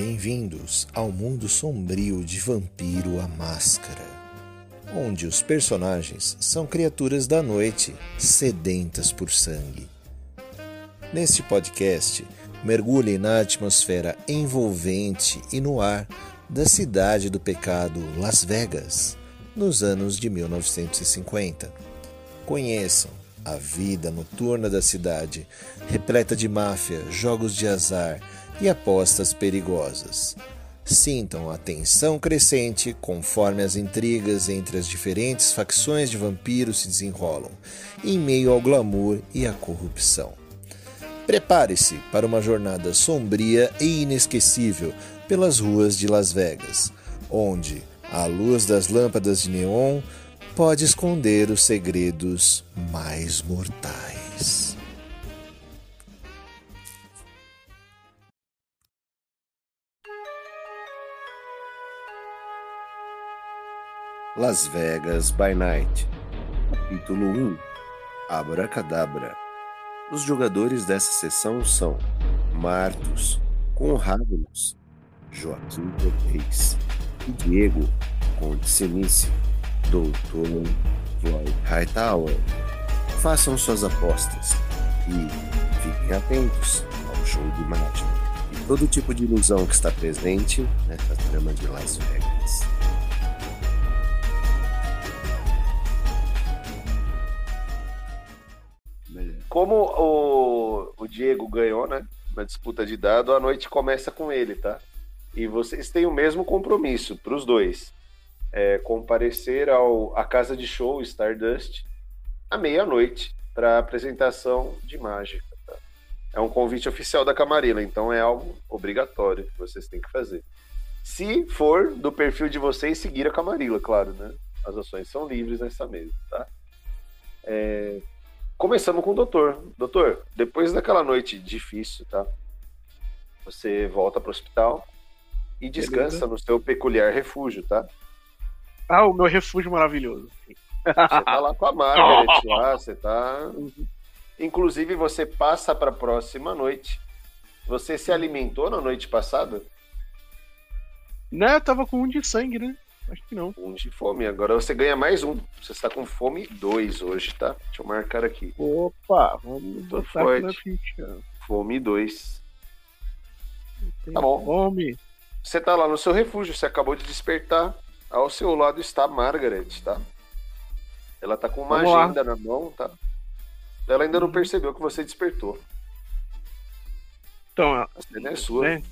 Bem-vindos ao mundo sombrio de Vampiro a Máscara, onde os personagens são criaturas da noite sedentas por sangue. Neste podcast, mergulhe na atmosfera envolvente e no ar da cidade do pecado Las Vegas, nos anos de 1950. Conheçam a vida noturna da cidade, repleta de máfia, jogos de azar e apostas perigosas. Sintam a tensão crescente conforme as intrigas entre as diferentes facções de vampiros se desenrolam, em meio ao glamour e à corrupção. Prepare-se para uma jornada sombria e inesquecível pelas ruas de Las Vegas, onde a luz das lâmpadas de neon pode esconder os segredos mais mortais. Las Vegas by Night Capítulo 1 Abracadabra Os jogadores dessa sessão são Martus, Conradus, Joaquim Cortez e Diego Conte Senice, Doutor Floyd Hightower. Façam suas apostas e fiquem atentos ao show de mágica e todo tipo de ilusão que está presente nessa trama de Las Vegas. Como o, o Diego ganhou, né? Na disputa de dado, a noite começa com ele, tá? E vocês têm o mesmo compromisso para os dois. É, comparecer ao, à casa de show Stardust à meia-noite para a apresentação de mágica. Tá? É um convite oficial da Camarilla, então é algo obrigatório que vocês têm que fazer. Se for do perfil de vocês, seguir a Camarilla, claro, né? As ações são livres nessa mesa, tá? É... Começamos com o doutor. Doutor, depois daquela noite difícil, tá? Você volta para o hospital e descansa Beleza. no seu peculiar refúgio, tá? Ah, o meu refúgio maravilhoso. Você tá lá com a Margaret lá, você tá. Inclusive, você passa para a próxima noite. Você se alimentou na noite passada? Né, eu tava com um de sangue, né? Acho que não. Um de fome. Agora você ganha mais um. Você está com fome 2 hoje, tá? Deixa eu marcar aqui. Opa, vamos botar aqui na ficha. Fome 2. Tá bom. Fome. Você tá lá no seu refúgio, você acabou de despertar. Ao seu lado está Margaret, tá? Ela tá com uma Vamos agenda lá. na mão, tá? Ela ainda não uhum. percebeu que você despertou. Então, a cena é sua. Né?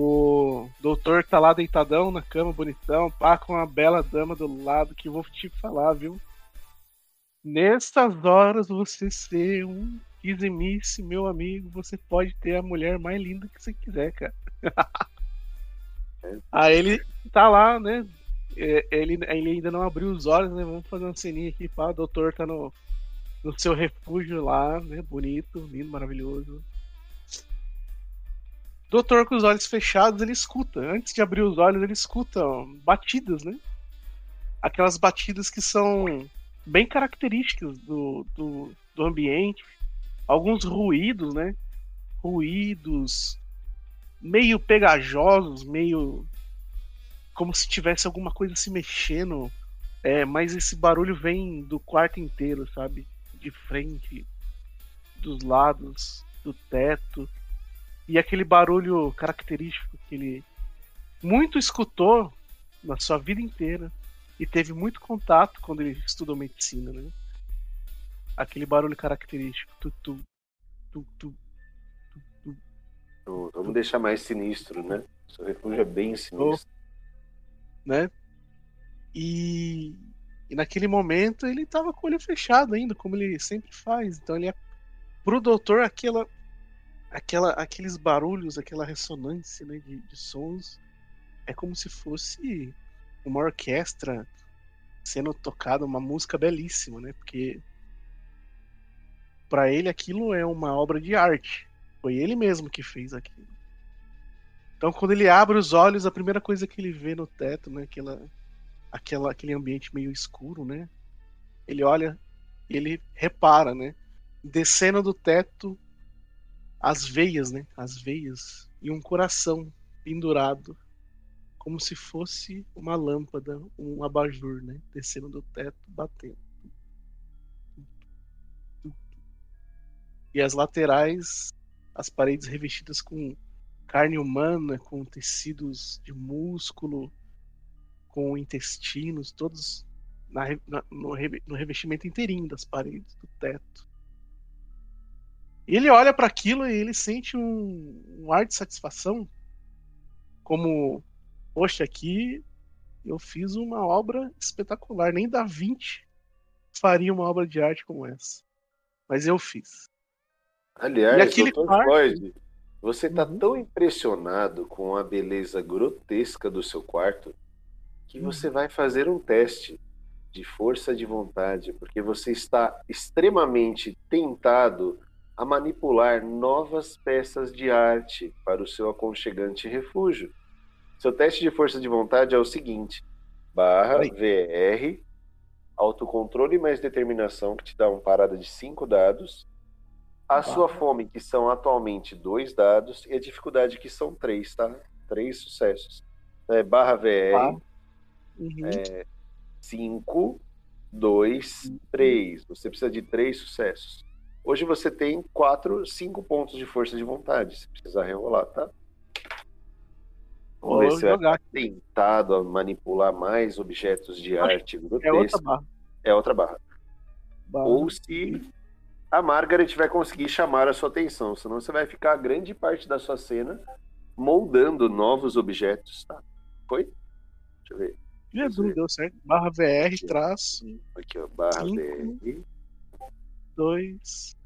O doutor tá lá deitadão na cama, bonitão, pá, com uma bela dama do lado, que eu vou te falar, viu? Nessas horas, você ser um dizimice, meu amigo, você pode ter a mulher mais linda que você quiser, cara. Aí ele tá lá, né? É, ele, ele ainda não abriu os olhos, né? Vamos fazer uma ceninha aqui, pá. O doutor tá no, no seu refúgio lá, né? Bonito, lindo, maravilhoso. Doutor com os olhos fechados, ele escuta. Antes de abrir os olhos, ele escuta batidas, né? Aquelas batidas que são bem características do, do, do ambiente. Alguns ruídos, né? Ruídos meio pegajosos, meio como se tivesse alguma coisa se mexendo. É, mas esse barulho vem do quarto inteiro, sabe? De frente, dos lados, do teto. E aquele barulho característico que ele muito escutou na sua vida inteira e teve muito contato quando ele estudou medicina, né? Aquele barulho característico. Tu, tu, tu, tu, Vamos deixar mais sinistro, né? Seu refúgio é bem sinistro. Né? E, e naquele momento ele tava com o olho fechado ainda, como ele sempre faz. Então ele é pro doutor aquela aquela aqueles barulhos, aquela ressonância né, de, de sons é como se fosse uma orquestra sendo tocada, uma música belíssima, né? Porque para ele aquilo é uma obra de arte. Foi ele mesmo que fez aquilo. Então, quando ele abre os olhos, a primeira coisa que ele vê no teto, né, aquela, aquela, aquele ambiente meio escuro, né? Ele olha e ele repara, né? Descendo do teto as veias, né? As veias e um coração pendurado, como se fosse uma lâmpada, um abajur, né? Descendo do teto, batendo. E as laterais, as paredes revestidas com carne humana, com tecidos de músculo, com intestinos, todos na, na, no, no, revestimento inteirinho das paredes, do teto. E ele olha para aquilo e ele sente um, um, ar de satisfação, como, poxa, aqui eu fiz uma obra espetacular, nem Da Vinci faria uma obra de arte como essa, mas eu fiz. Aliás, e aquele quarto... você está uhum. tão impressionado com a beleza grotesca do seu quarto que você uhum. vai fazer um teste de força de vontade, porque você está extremamente tentado a manipular novas peças de arte para o seu aconchegante refúgio. Seu teste de força de vontade é o seguinte: barra VR, autocontrole mais determinação, que te dá uma parada de cinco dados, a sua fome, que são atualmente dois dados, e a dificuldade, que são três, tá? Três sucessos. É, barra VR, tá. uhum. é, cinco, dois, três. Você precisa de três sucessos. Hoje você tem quatro, cinco pontos de força de vontade, se precisar rerolar, tá? Vamos ver se vai tentado a manipular mais objetos de arte grotesca. É outra barra. É outra barra. barra. Ou se a Margaret vai conseguir chamar a sua atenção, senão você vai ficar grande parte da sua cena moldando novos objetos, tá? Foi? Deixa eu ver. Jesus, deu certo. Barra VR, traço. Aqui, ó, barra cinco, VR. Dois,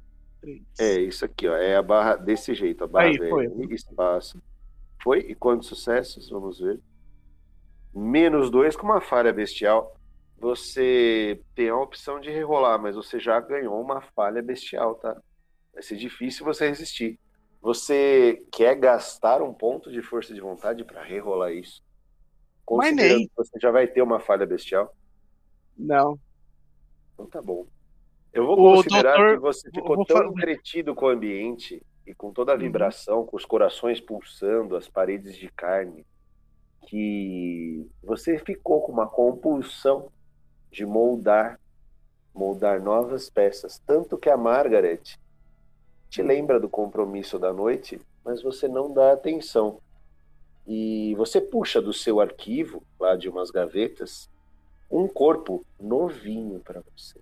É, isso aqui, ó. É a barra desse jeito, a barra Aí, foi. espaço. Foi? E quantos sucessos? Vamos ver. Menos dois com uma falha bestial você tem a opção de rerolar, mas você já ganhou uma falha bestial, tá? Vai ser difícil você resistir. Você quer gastar um ponto de força de vontade para rerolar isso? Considerando mas nem. que você já vai ter uma falha bestial? Não. Então tá bom. Eu vou o considerar doutor... que você ficou tão falar... entretido com o ambiente e com toda a uhum. vibração, uhum. com os corações pulsando, as paredes de carne, que você ficou com uma compulsão de moldar, moldar novas peças. Tanto que a Margaret te lembra do compromisso da noite, mas você não dá atenção. E você puxa do seu arquivo, lá de umas gavetas, um corpo novinho para você.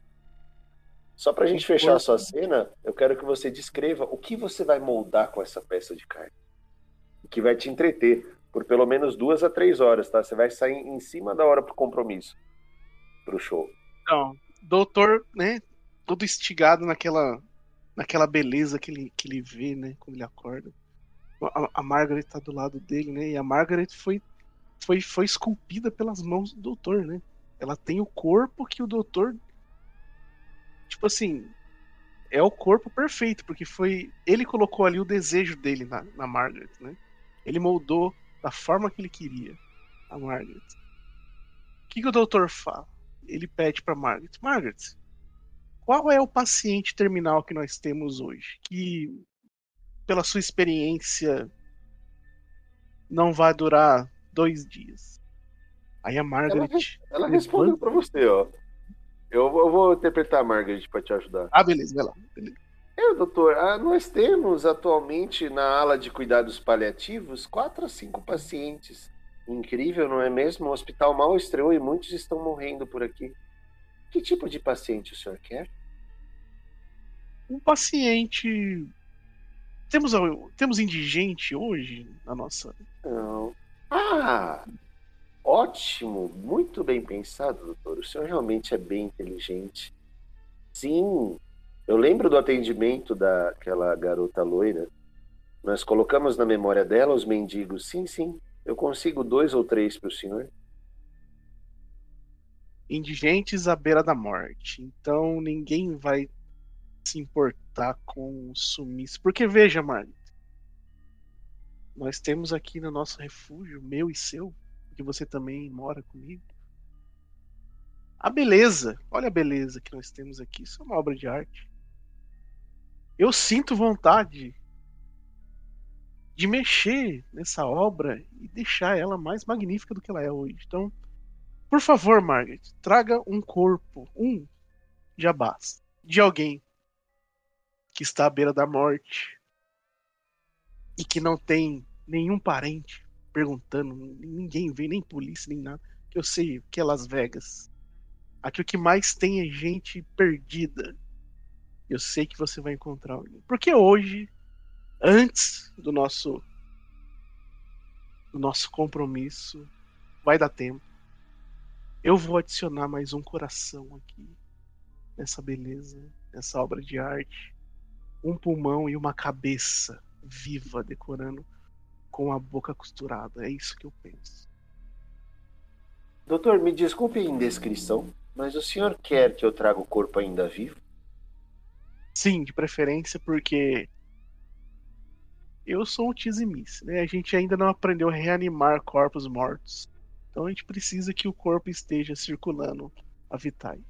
Só para a gente fechar a sua cena, eu quero que você descreva o que você vai moldar com essa peça de carne. Que vai te entreter por pelo menos duas a três horas, tá? Você vai sair em cima da hora pro compromisso pro show. Então, doutor, né, todo estigado naquela naquela beleza que ele, que ele vê, né, quando ele acorda. A, a Margaret tá do lado dele, né, e a Margaret foi, foi, foi esculpida pelas mãos do doutor, né. Ela tem o corpo que o doutor, tipo assim, é o corpo perfeito, porque foi ele colocou ali o desejo dele na, na Margaret, né. Ele moldou da forma que ele queria a Margaret. O que, que o doutor fala? ele pede para Margaret: Margaret, qual é o paciente terminal que nós temos hoje? Que, pela sua experiência, não vai durar dois dias. Aí a Margaret. Ela, ela respondeu para você, ó. Eu, eu, vou interpretar a Margaret para te ajudar. Ah, beleza, vai lá. Beleza. É, doutor, ah, nós temos atualmente na ala de cuidados paliativos quatro a cinco pacientes Incrível, não é mesmo? O hospital mal estreou e muitos estão morrendo por aqui. Que tipo de paciente o senhor quer? Um paciente. Temos, temos indigente hoje na nossa. Não. Ah! Ótimo! Muito bem pensado, doutor. O senhor realmente é bem inteligente. Sim, eu lembro do atendimento daquela garota loira. Nós colocamos na memória dela os mendigos. Sim, sim. Eu consigo dois ou três para o senhor? Indigentes à beira da morte. Então ninguém vai se importar com o sumiço. Porque veja, Margaret, nós temos aqui no nosso refúgio, meu e seu, que você também mora comigo. A beleza, olha a beleza que nós temos aqui. Isso é uma obra de arte. Eu sinto vontade de mexer nessa obra e deixar ela mais magnífica do que ela é hoje. Então, por favor, Margaret, traga um corpo, um basta, de alguém que está à beira da morte e que não tem nenhum parente perguntando, ninguém vê, nem polícia, nem nada. Que eu sei que é Las Vegas. Aqui o que mais tem é gente perdida. Eu sei que você vai encontrar alguém. Porque hoje, antes do nosso do nosso compromisso, vai dar tempo. Eu vou adicionar mais um coração aqui nessa beleza, nessa obra de arte. Um pulmão e uma cabeça viva decorando com a boca costurada. É isso que eu penso. Doutor, me desculpe a indiscrição, mas o senhor quer que eu traga o corpo ainda vivo? Sim, de preferência, porque eu sou um tizimice, né? A gente ainda não aprendeu a reanimar corpos mortos. Então a gente precisa que o corpo esteja circulando a Vitae.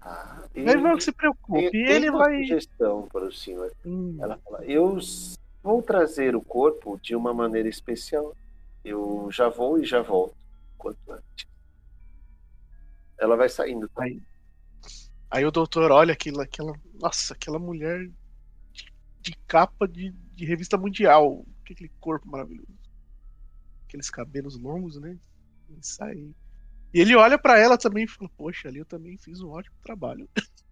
Ah, Mas não se preocupe, ele tem uma vai. sugestão para o senhor. Hum, Ela fala, eu vou trazer o corpo de uma maneira especial. Eu já vou e já volto. Quanto antes. Ela vai saindo. tá? Aí, aí o doutor olha aquilo, aquela. Nossa, aquela mulher de, de capa de, de revista mundial. Que Aquele corpo maravilhoso. Aqueles cabelos longos, né? Isso aí. E ele olha pra ela também e fala, poxa, ali eu também fiz um ótimo trabalho.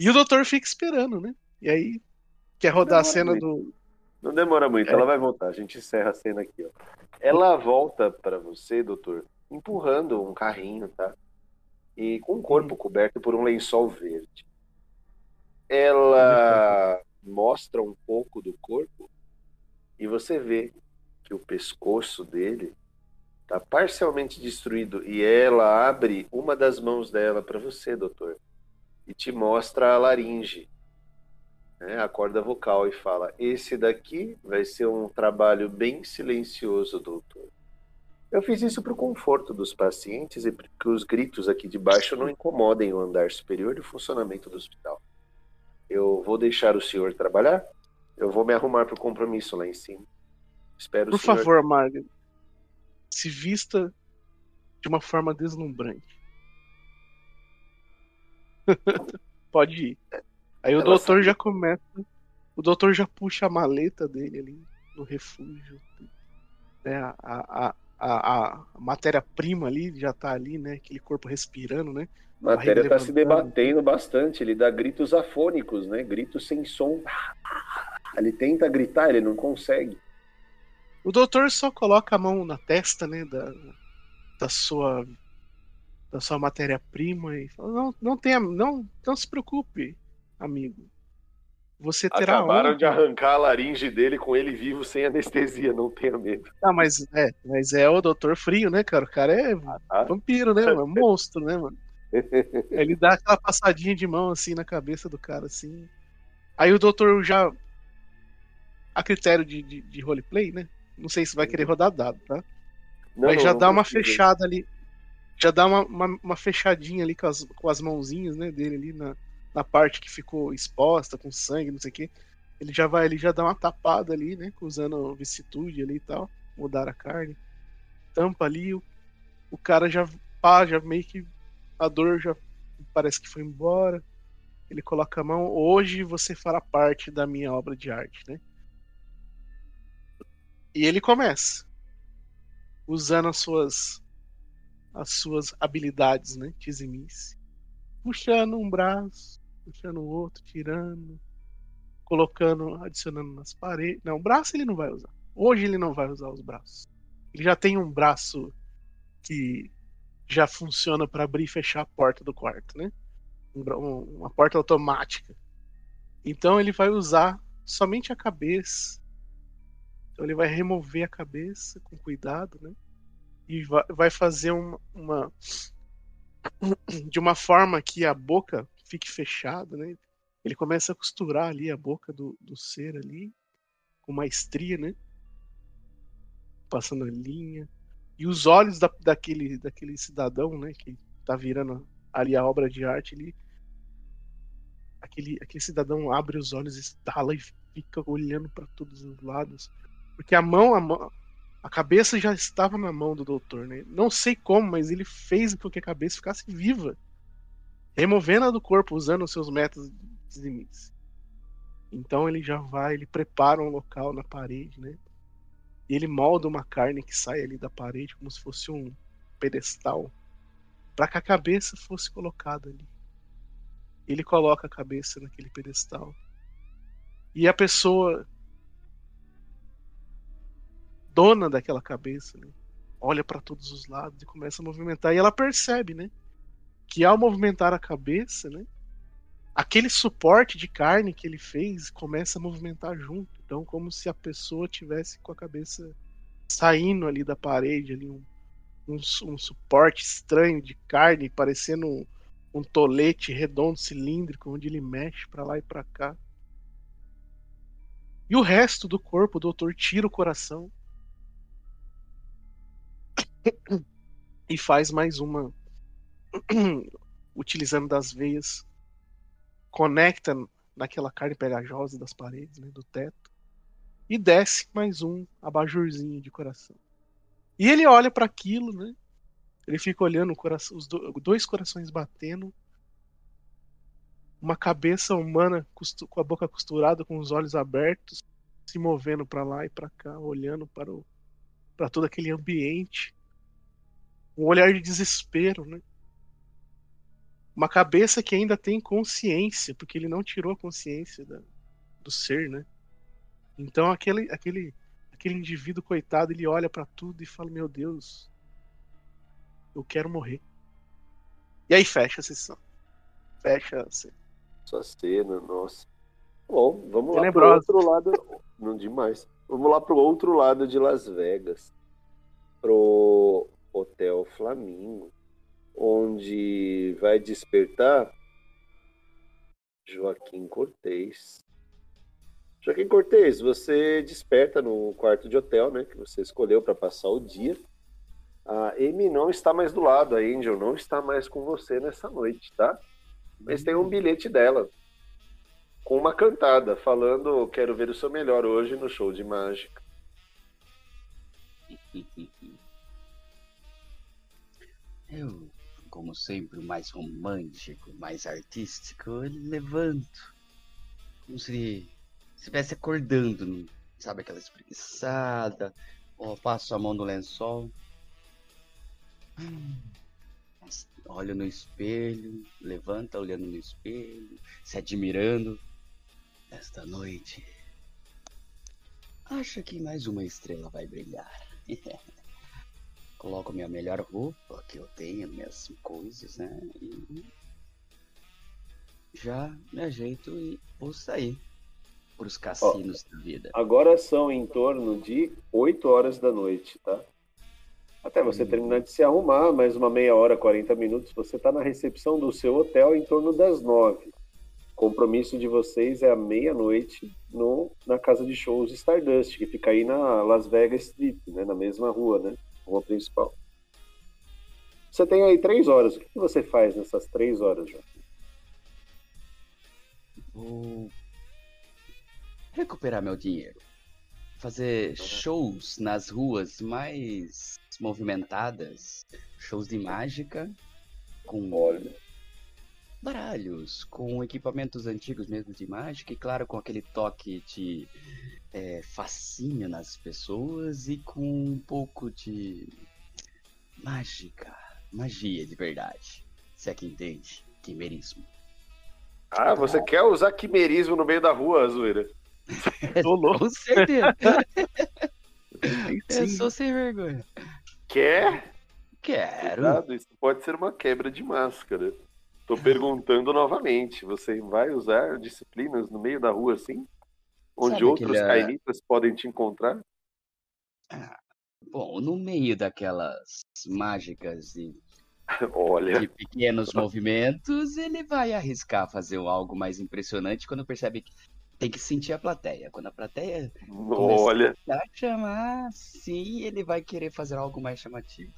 E o doutor fica esperando, né? E aí quer rodar a cena muito. do. Não demora muito, É. ela vai voltar. A gente encerra a cena aqui, ó. Ela volta para você, doutor, empurrando um carrinho, tá? E com o corpo coberto por um lençol verde. Ela mostra um pouco do corpo e você vê que o pescoço dele tá parcialmente destruído e ela abre uma das mãos dela para você, doutor, e te mostra a laringe né, a corda vocal e fala: Esse daqui vai ser um trabalho bem silencioso, doutor. Eu fiz isso para o conforto dos pacientes e para que os gritos aqui de baixo não incomodem o andar superior e o funcionamento do hospital. Eu vou deixar o senhor trabalhar. Eu vou me arrumar para o compromisso lá em cima. Espero Por o senhor. favor, Margaret, se vista de uma forma deslumbrante. Pode ir. Aí o doutor sabe. já começa. O doutor já puxa a maleta dele ali no refúgio. Né? A, a, a, a matéria-prima ali já tá ali, né? Aquele corpo respirando, né? A matéria está se debatendo bastante. Ele dá gritos afônicos, né? Gritos sem som. Ele tenta gritar, ele não consegue. O doutor só coloca a mão na testa, né, da, da sua da sua matéria-prima e fala, não, não tenha, não, não se preocupe, amigo. Você terá Acabaram honra. de arrancar a laringe dele com ele vivo sem anestesia, não tenha medo. Ah, mas é, mas é o doutor frio, né, cara? O cara é tá? vampiro, né, mano? monstro, né, mano? Ele dá aquela passadinha de mão assim na cabeça do cara, assim. Aí o doutor já a critério de, de, de roleplay, né? Não sei se vai querer rodar dado, tá? Não, não, já não dá uma precisa. fechada ali. Já dá uma, uma, uma fechadinha ali com as, com as mãozinhas, né, dele ali na, na parte que ficou exposta, com sangue, não sei o quê. Ele já vai ali, já dá uma tapada ali, né, usando vicitude ali e tal, mudar a carne. Tampa ali, o, o cara já, pá, já meio que a dor já parece que foi embora. Ele coloca a mão, hoje você fará parte da minha obra de arte, né? E ele começa usando as suas as suas habilidades, né, Tizimice. Puxando um braço, puxando o outro, tirando, colocando, adicionando nas paredes. Não, o braço ele não vai usar. Hoje ele não vai usar os braços. Ele já tem um braço que já funciona para abrir e fechar a porta do quarto, né? Um um- uma porta automática. Então ele vai usar somente a cabeça. Então ele vai remover a cabeça com cuidado, né? E va- vai fazer uma, uma de uma forma que a boca fique fechada, né? Ele começa a costurar ali a boca do, do ser ali com maestria, né? Passando a linha e os olhos da, daquele daquele cidadão, né? Que tá virando ali a obra de arte, ele aquele aquele cidadão abre os olhos, estala e fica olhando para todos os lados. Porque a mão, a mão, a cabeça já estava na mão do doutor, né? Não sei como, mas ele fez com que a cabeça ficasse viva. Removendo-a do corpo, usando os seus métodos de limites. Então ele já vai, ele prepara um local na parede, né? E ele molda uma carne que sai ali da parede como se fosse um pedestal para que a cabeça fosse colocada ali. Ele coloca a cabeça naquele pedestal. E a pessoa dona daquela cabeça, né, olha para todos os lados e começa a movimentar e ela percebe, né, que ao movimentar a cabeça, né, aquele suporte de carne que ele fez começa a movimentar junto. Então, como se a pessoa tivesse com a cabeça saindo ali da parede, ali um, um, um suporte estranho de carne, parecendo um, um tolete redondo cilíndrico, onde ele mexe para lá e para cá. E o resto do corpo, o doutor tira o coração e faz mais uma, utilizando das veias conecta naquela carne pegajosa das paredes, né, do teto, e desce mais um abajurzinho de coração. E ele olha para aquilo, né? Ele fica olhando coração, os dois corações batendo, uma cabeça humana com a boca costurada, com os olhos abertos, se movendo para lá e para cá, olhando para o para todo aquele ambiente. Um olhar de desespero, né? uma cabeça que ainda tem consciência, porque ele não tirou a consciência da, do ser, né? Então aquele, aquele, aquele indivíduo coitado, ele olha para tudo e fala: Meu Deus, eu quero morrer. E aí fecha a sessão. Fecha a cena. Sua cena, nossa. Bom, vamos lá para o outro lado. Não demais. Vamos lá para o outro lado de Las Vegas. Pro Hotel Flamingo onde vai despertar Joaquim Cortez. Joaquim Cortez, você desperta no quarto de hotel, né, que você escolheu para passar o dia. A Amy não está mais do lado, a Angel não está mais com você nessa noite, tá? Mas tem um bilhete dela com uma cantada falando quero ver o seu melhor hoje no show de mágica. Eu como sempre, mais romântico, mais artístico, eu levanto. Como se estivesse acordando, sabe? Aquela espreguiçada. Ou passo a mão no lençol. Olho no espelho, levanta olhando no espelho, se admirando. Esta noite, acho que mais uma estrela vai brilhar. coloco minha melhor roupa que eu tenho, minhas coisas, né? E já me ajeito e vou sair para os cassinos Ó, da vida. Agora são em torno de 8 horas da noite, tá? Até você hum. terminar de se arrumar, mais uma meia hora, 40 minutos, você está na recepção do seu hotel em torno das 9. O compromisso de vocês é à meia-noite no na casa de shows Stardust, que fica aí na Las Vegas Street, né? Na mesma rua, né? Rua principal. Você tem aí três horas. O que você faz nessas três horas, João? Vou recuperar meu dinheiro. Fazer shows nas ruas mais movimentadas. Shows de mágica. Com Olha. baralhos, com equipamentos antigos mesmo de mágica. E claro, com aquele toque de é, fascínio nas pessoas e com um pouco de mágica, magia de verdade. Se é que entende, quimerismo. Ah, você quer usar quimerismo no meio da rua, Zoeira? Tô louco. Com certeza. Eu sou sem vergonha. Quer? Quero. Cuidado, isso pode ser uma quebra de máscara. Tô perguntando novamente, você vai usar disciplinas no meio da rua assim? Onde Sabe outros aquele... cainitas podem te encontrar? Ah, bom, no meio daquelas mágicas e Olha. de pequenos movimentos, ele vai arriscar fazer algo mais impressionante quando percebe que tem que sentir a plateia. Quando a plateia Olha. a chamar, sim, ele vai querer fazer algo mais chamativo.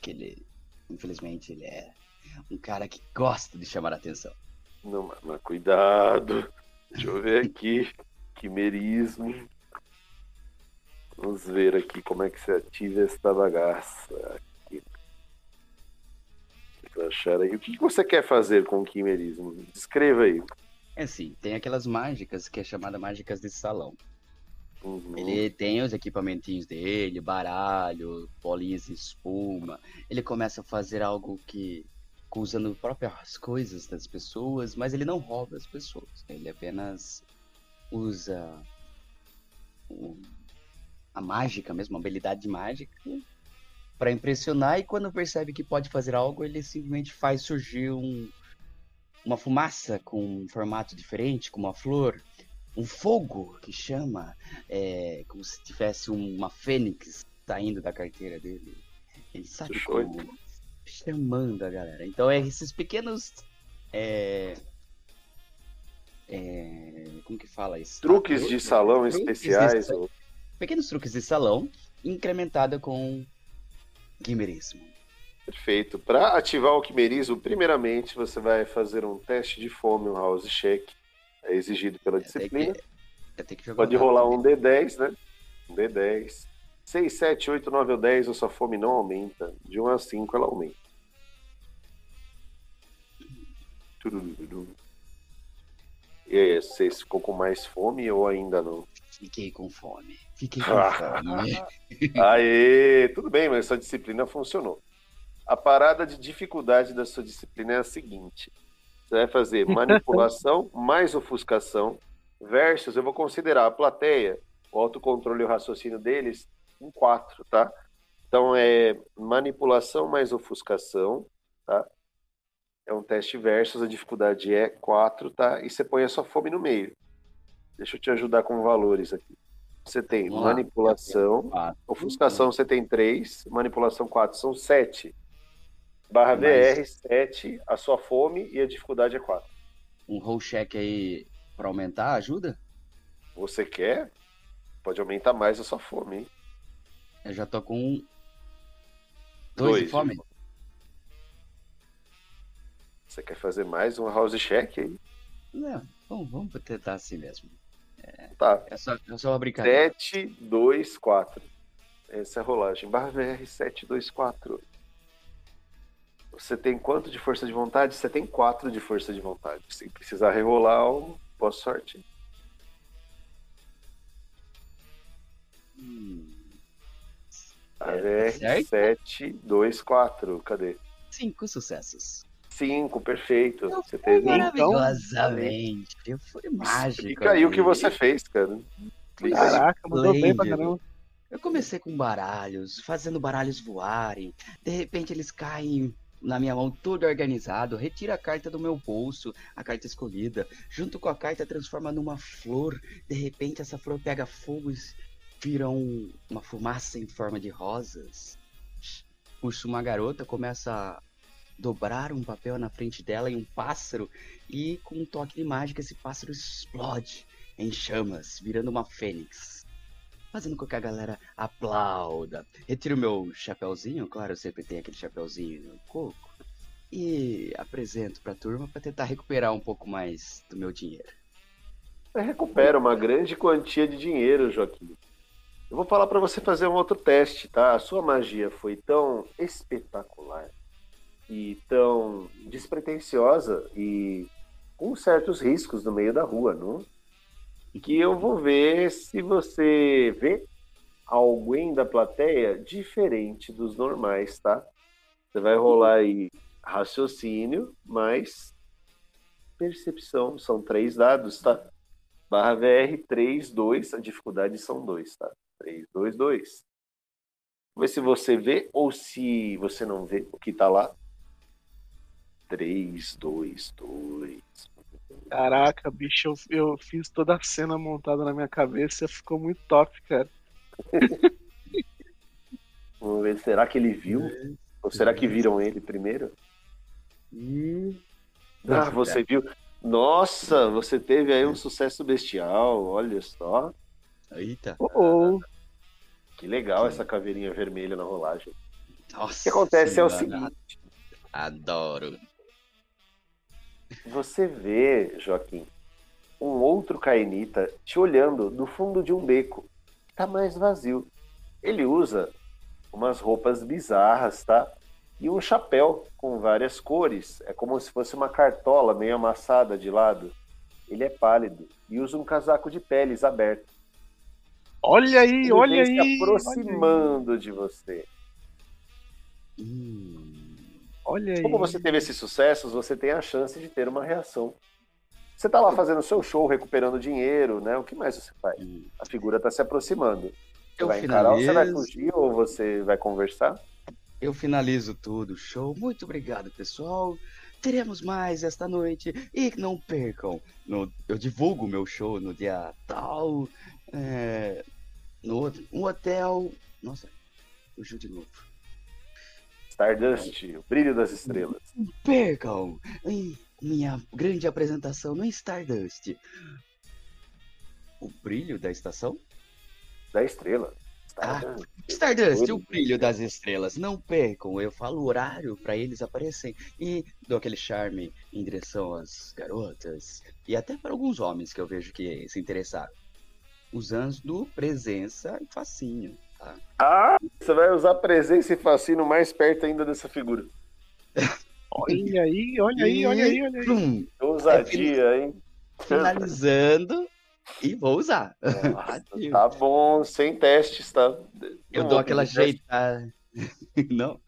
Que ele, infelizmente, ele é um cara que gosta de chamar a atenção. Não, mas cuidado. Deixa eu ver aqui. Quimerismo. Vamos ver aqui como é que se ativa esta bagaça. Aqui. Achar aí. O que você quer fazer com o quimerismo? Descreva aí. É assim, tem aquelas mágicas que é chamada mágicas de salão. Uhum. Ele tem os equipamentinhos dele, baralho, bolinhas de espuma. Ele começa a fazer algo que usando próprias coisas das pessoas, mas ele não rouba as pessoas. Ele apenas usa a mágica mesmo, a habilidade de mágica para impressionar e quando percebe que pode fazer algo, ele simplesmente faz surgir um, uma fumaça com um formato diferente, como uma flor, um fogo que chama, é, como se tivesse uma fênix saindo da carteira dele. Ele sabe como chamando a galera. Então é esses pequenos é, é, como que fala isso? Truques de salão truques especiais. De, ou... Pequenos truques de salão, incrementada com quimerismo. Perfeito. Para ativar o quimerismo, primeiramente você vai fazer um teste de fome, um house check. É exigido pela disciplina. Que, Pode rolar um D10, né? Um D10. 6, 7, 8, 9 ou 10, a sua fome não aumenta. De 1 a 5 ela aumenta. E você ficou com mais fome ou ainda não? Fiquei com fome. Fiquei com fome. Aê, tudo bem, mas sua disciplina funcionou. A parada de dificuldade da sua disciplina é a seguinte: você vai fazer manipulação mais ofuscação versus, eu vou considerar a plateia, o autocontrole e o raciocínio deles em quatro, tá? Então é manipulação mais ofuscação, tá? É um teste versus, a dificuldade é 4, tá? E você põe a sua fome no meio. Deixa eu te ajudar com valores aqui. Você tem Vamos manipulação, ofuscação você tem 3, manipulação 4 são 7. Barra VR 7, a sua fome e a dificuldade é 4. Um roll check aí para aumentar ajuda? Você quer? Pode aumentar mais a sua fome, hein? Eu já tô com 2 de fome. Você quer fazer mais um house check aí? Não, vamos, vamos tentar assim mesmo. É, tá. É só, é só uma brincadeira. 7, 2, 4. Essa é a rolagem. Barra VR 7, 2, 4. Você tem quanto de força de vontade? Você tem 4 de força de vontade. Se precisar rerolar, boa sorte. Hum. É, VR 7, 2, 4. Cadê? Cinco sucessos. Cinco, perfeito. Você teve maravilhosamente. Eu fui mágico. E caiu o que você fez, cara. Caraca, mandou bem pra caramba. Eu comecei com baralhos, fazendo baralhos voarem. De repente eles caem na minha mão todo organizado, retira a carta do meu bolso, a carta escolhida, junto com a carta transforma numa flor. De repente essa flor pega fogo e vira um, uma fumaça em forma de rosas. Puxo uma garota, começa dobrar um papel na frente dela em um pássaro e com um toque de mágica esse pássaro explode em chamas, virando uma fênix. Fazendo com que a galera aplauda. Retiro meu chapéuzinho, claro, eu sempre tenho aquele chapéuzinho no coco. E apresento pra turma para tentar recuperar um pouco mais do meu dinheiro. Você recupera uma grande quantia de dinheiro, Joaquim. Eu vou falar para você fazer um outro teste, tá? A sua magia foi tão espetacular e tão despretensiosa e com certos riscos no meio da rua, não? E que eu vou ver se você vê alguém da plateia diferente dos normais, tá? Você vai rolar aí raciocínio, mais percepção. São três dados, tá? Barra VR 3, 2, a dificuldade são dois, tá? 3, 2, 2. Vamos ver se você vê ou se você não vê o que tá lá. 3, 2, 2. Caraca, bicho, eu, eu fiz toda a cena montada na minha cabeça e ficou muito top, cara. Vamos ver, será que ele viu? Ou será que viram ele primeiro? Hum. Ah, você viu? Nossa, você teve aí um sucesso bestial, olha só. Eita. Oh, oh. Que legal essa caveirinha vermelha na rolagem. Nossa, o que acontece é o seguinte. Adoro. Você vê, Joaquim, um outro Cainita te olhando do fundo de um beco. Tá mais vazio. Ele usa umas roupas bizarras, tá? E um chapéu com várias cores. É como se fosse uma cartola meio amassada de lado. Ele é pálido e usa um casaco de peles aberto. Olha aí, Ele olha vem aí. se aproximando de você. Hum, Olha aí. Como você teve esses sucessos, você tem a chance de ter uma reação. Você tá lá fazendo seu show, recuperando dinheiro, né? O que mais você faz? A figura tá se aproximando. Você Eu vai encarar ou você vai fugir ou você vai conversar? Eu finalizo tudo, show. Muito obrigado, pessoal. Teremos mais esta noite. E não percam, no- eu divulgo meu show no dia tal. é, no um hotel. Nossa, fugiu de novo. Stardust, o brilho das estrelas. Percam minha grande apresentação no Stardust. O brilho da estação? Da estrela. Ah. Stardust. Stardust, Tudo. o brilho das estrelas. Não percam, eu falo o horário para eles aparecerem e dou aquele charme em direção às garotas e até para alguns homens que eu vejo que se interessaram. Usando presença e facinho? Ah, você vai usar presença e fascínio mais perto ainda dessa figura. Olha aí, olha aí, olha aí, olha aí. Plum, Ousadia, hein? finalizando e vou usar. Nossa, tá bom, sem testes, tá? Eu Não dou aquela ajeitada. Não?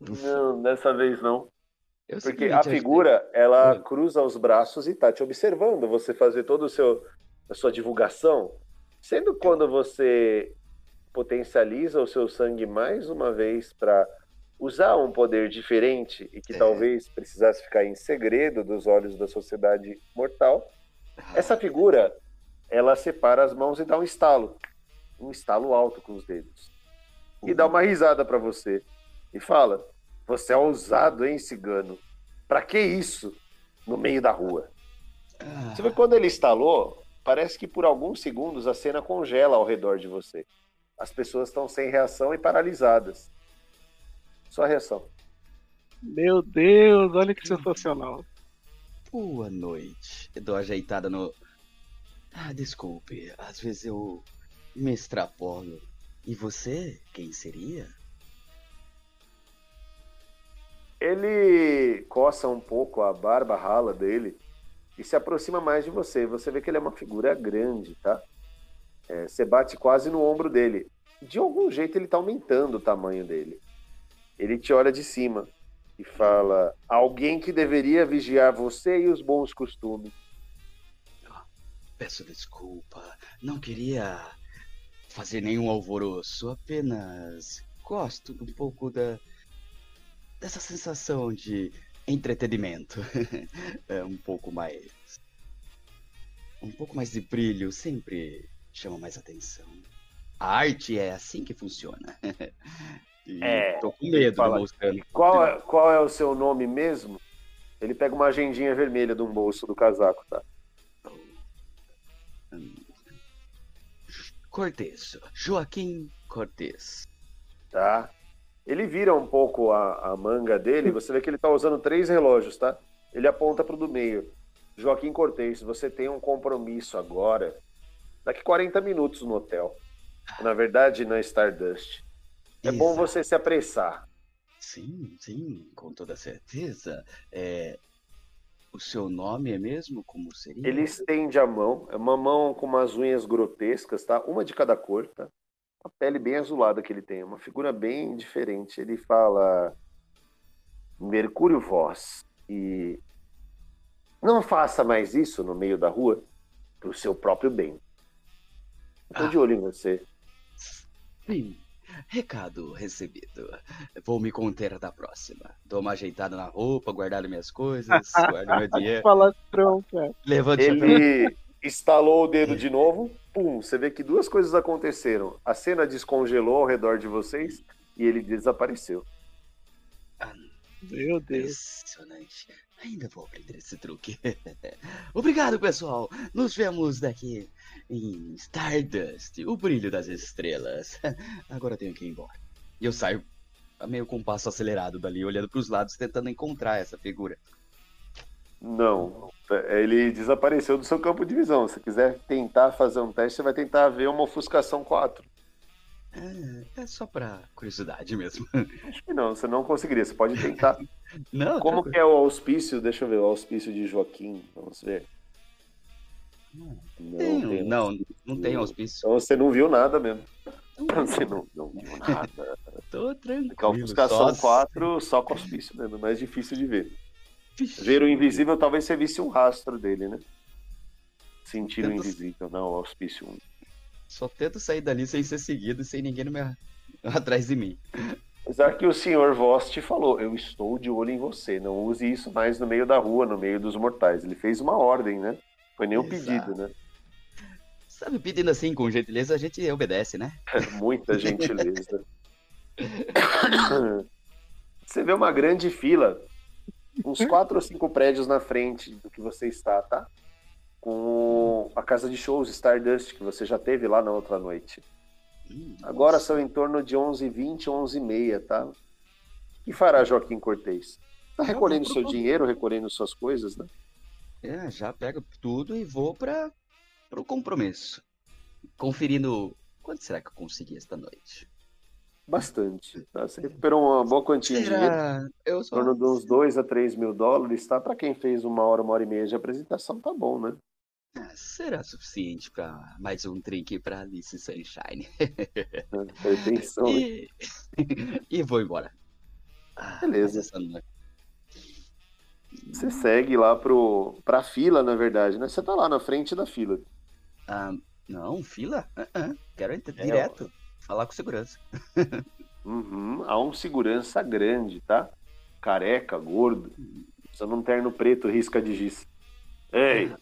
Não, dessa vez não. Eu Porque a figura, ela Hum. cruza os braços e tá te observando, você fazer todo o seu a sua divulgação, sendo quando você potencializa o seu sangue mais uma vez para usar um poder diferente e que É. talvez precisasse ficar em segredo dos olhos da sociedade mortal. Essa figura, ela separa as mãos e dá um estalo, um estalo alto com os dedos. E dá uma risada para você e fala: "Você é ousado, hein, cigano? Pra que isso no meio da rua?" Ah, Você vê quando ele estalou, parece que por alguns segundos a cena congela ao redor de você. As pessoas estão sem reação e paralisadas. Só reação. Meu Deus, olha que sensacional. Boa noite. Eu dou ajeitada no. Ah, desculpe. Às vezes eu me extrapolo. E você? Quem seria? Ele coça um pouco a barba rala dele e se aproxima mais de você. Você vê que ele é uma figura grande, tá? É, você bate quase no ombro dele. De algum jeito ele tá aumentando o tamanho dele. Ele te olha de cima e fala: Alguém que deveria vigiar você e os bons costumes. Peço desculpa. Não queria fazer nenhum alvoroço. Apenas gosto um pouco da. dessa sensação de entretenimento. é um pouco mais. Um pouco mais de brilho sempre chama mais atenção. A arte é assim que funciona. É, tô com medo fala- mostrando. Qual é, qual é o seu nome mesmo? Ele pega uma agendinha vermelha de um bolso do casaco, tá? Cortez. Joaquim Cortez. tá? Ele vira um pouco a, a manga dele, você vê que ele tá usando três relógios, tá? Ele aponta pro do meio. Joaquim Cortez, você tem um compromisso agora, daqui 40 minutos no hotel. Na verdade, na Stardust. É bom Exato. você se apressar. Sim, sim, com toda certeza. É, o seu nome é mesmo? Como seria? Ele estende a mão, é uma mão com umas unhas grotescas, tá? Uma de cada cor, tá? Uma pele bem azulada que ele tem, uma figura bem diferente. Ele fala Mercúrio Voz e não faça mais isso no meio da rua pro seu próprio bem. Tô de olho em você. Sim, recado recebido. Vou me conter da próxima. Dou uma ajeitada na roupa, guardar minhas coisas, guardo meu dinheiro. Falastrão, cara. Levante. Ele estalou o dedo de novo, pum, você vê que duas coisas aconteceram. A cena descongelou ao redor de vocês e ele desapareceu. Meu Deus. Impressionante. Ainda vou aprender esse truque. Obrigado, pessoal. Nos vemos daqui em Stardust, o brilho das estrelas. Agora tenho que ir embora. E eu saio meio com um passo acelerado dali, olhando para os lados, tentando encontrar essa figura. Não. Ele desapareceu do seu campo de visão. Se quiser tentar fazer um teste, você vai tentar ver uma ofuscação 4. É, é só pra curiosidade mesmo. Acho que não, você não conseguiria. Você pode tentar. Não, Como que é o auspício? Deixa eu ver, o auspício de Joaquim. Vamos ver. Não, Tenho- tem. não, não tem auspício. Então você não viu nada mesmo. Você não, não viu nada. Tô tranquilo. A ofuscação só- 4 só com auspício mesmo, é mais difícil de ver. Vixe. Ver o invisível, talvez você visse um rastro dele, né? Sentir o invisível, não, o auspício 1. Só tento sair dali sem ser seguido, sem ninguém no meu... atrás de mim. Apesar que o senhor Voss te falou, eu estou de olho em você, não use isso mais no meio da rua, no meio dos mortais. Ele fez uma ordem, né? Foi nem um Exato. pedido, né? Sabe, pedindo assim com gentileza, a gente obedece, né? Muita gentileza. Você vê uma grande fila, uns quatro ou cinco prédios na frente do que você está, tá? Com a casa de shows Stardust, que você já teve lá na outra noite. Hum, Agora nossa. são em torno de 11h20, 11h30, tá? O que fará Joaquim Cortez? Tá recolhendo seu dinheiro, recolhendo suas coisas, né? É, já pego tudo e vou para o compromisso. Conferindo quanto será que eu consegui esta noite. Bastante. Tá? Você recuperou uma boa quantia de dinheiro. Será? Eu Em só... torno de uns 2 a 3 mil dólares, tá? Pra quem fez uma hora, uma hora e meia de apresentação, tá bom, né? Ah, Será suficiente para mais um drink para Alice Sunshine. Né? E... e vou embora. Ah, Beleza. noite- Você segue lá pro, pra fila, na verdade, né? Você tá lá na frente da fila. Ah, não, fila? Ah, ah, Quero entrar É, direto. Falar com segurança. Uhum. Há um segurança grande, tá? Careca, gordo. Usando um terno preto, risca de giz. Ei,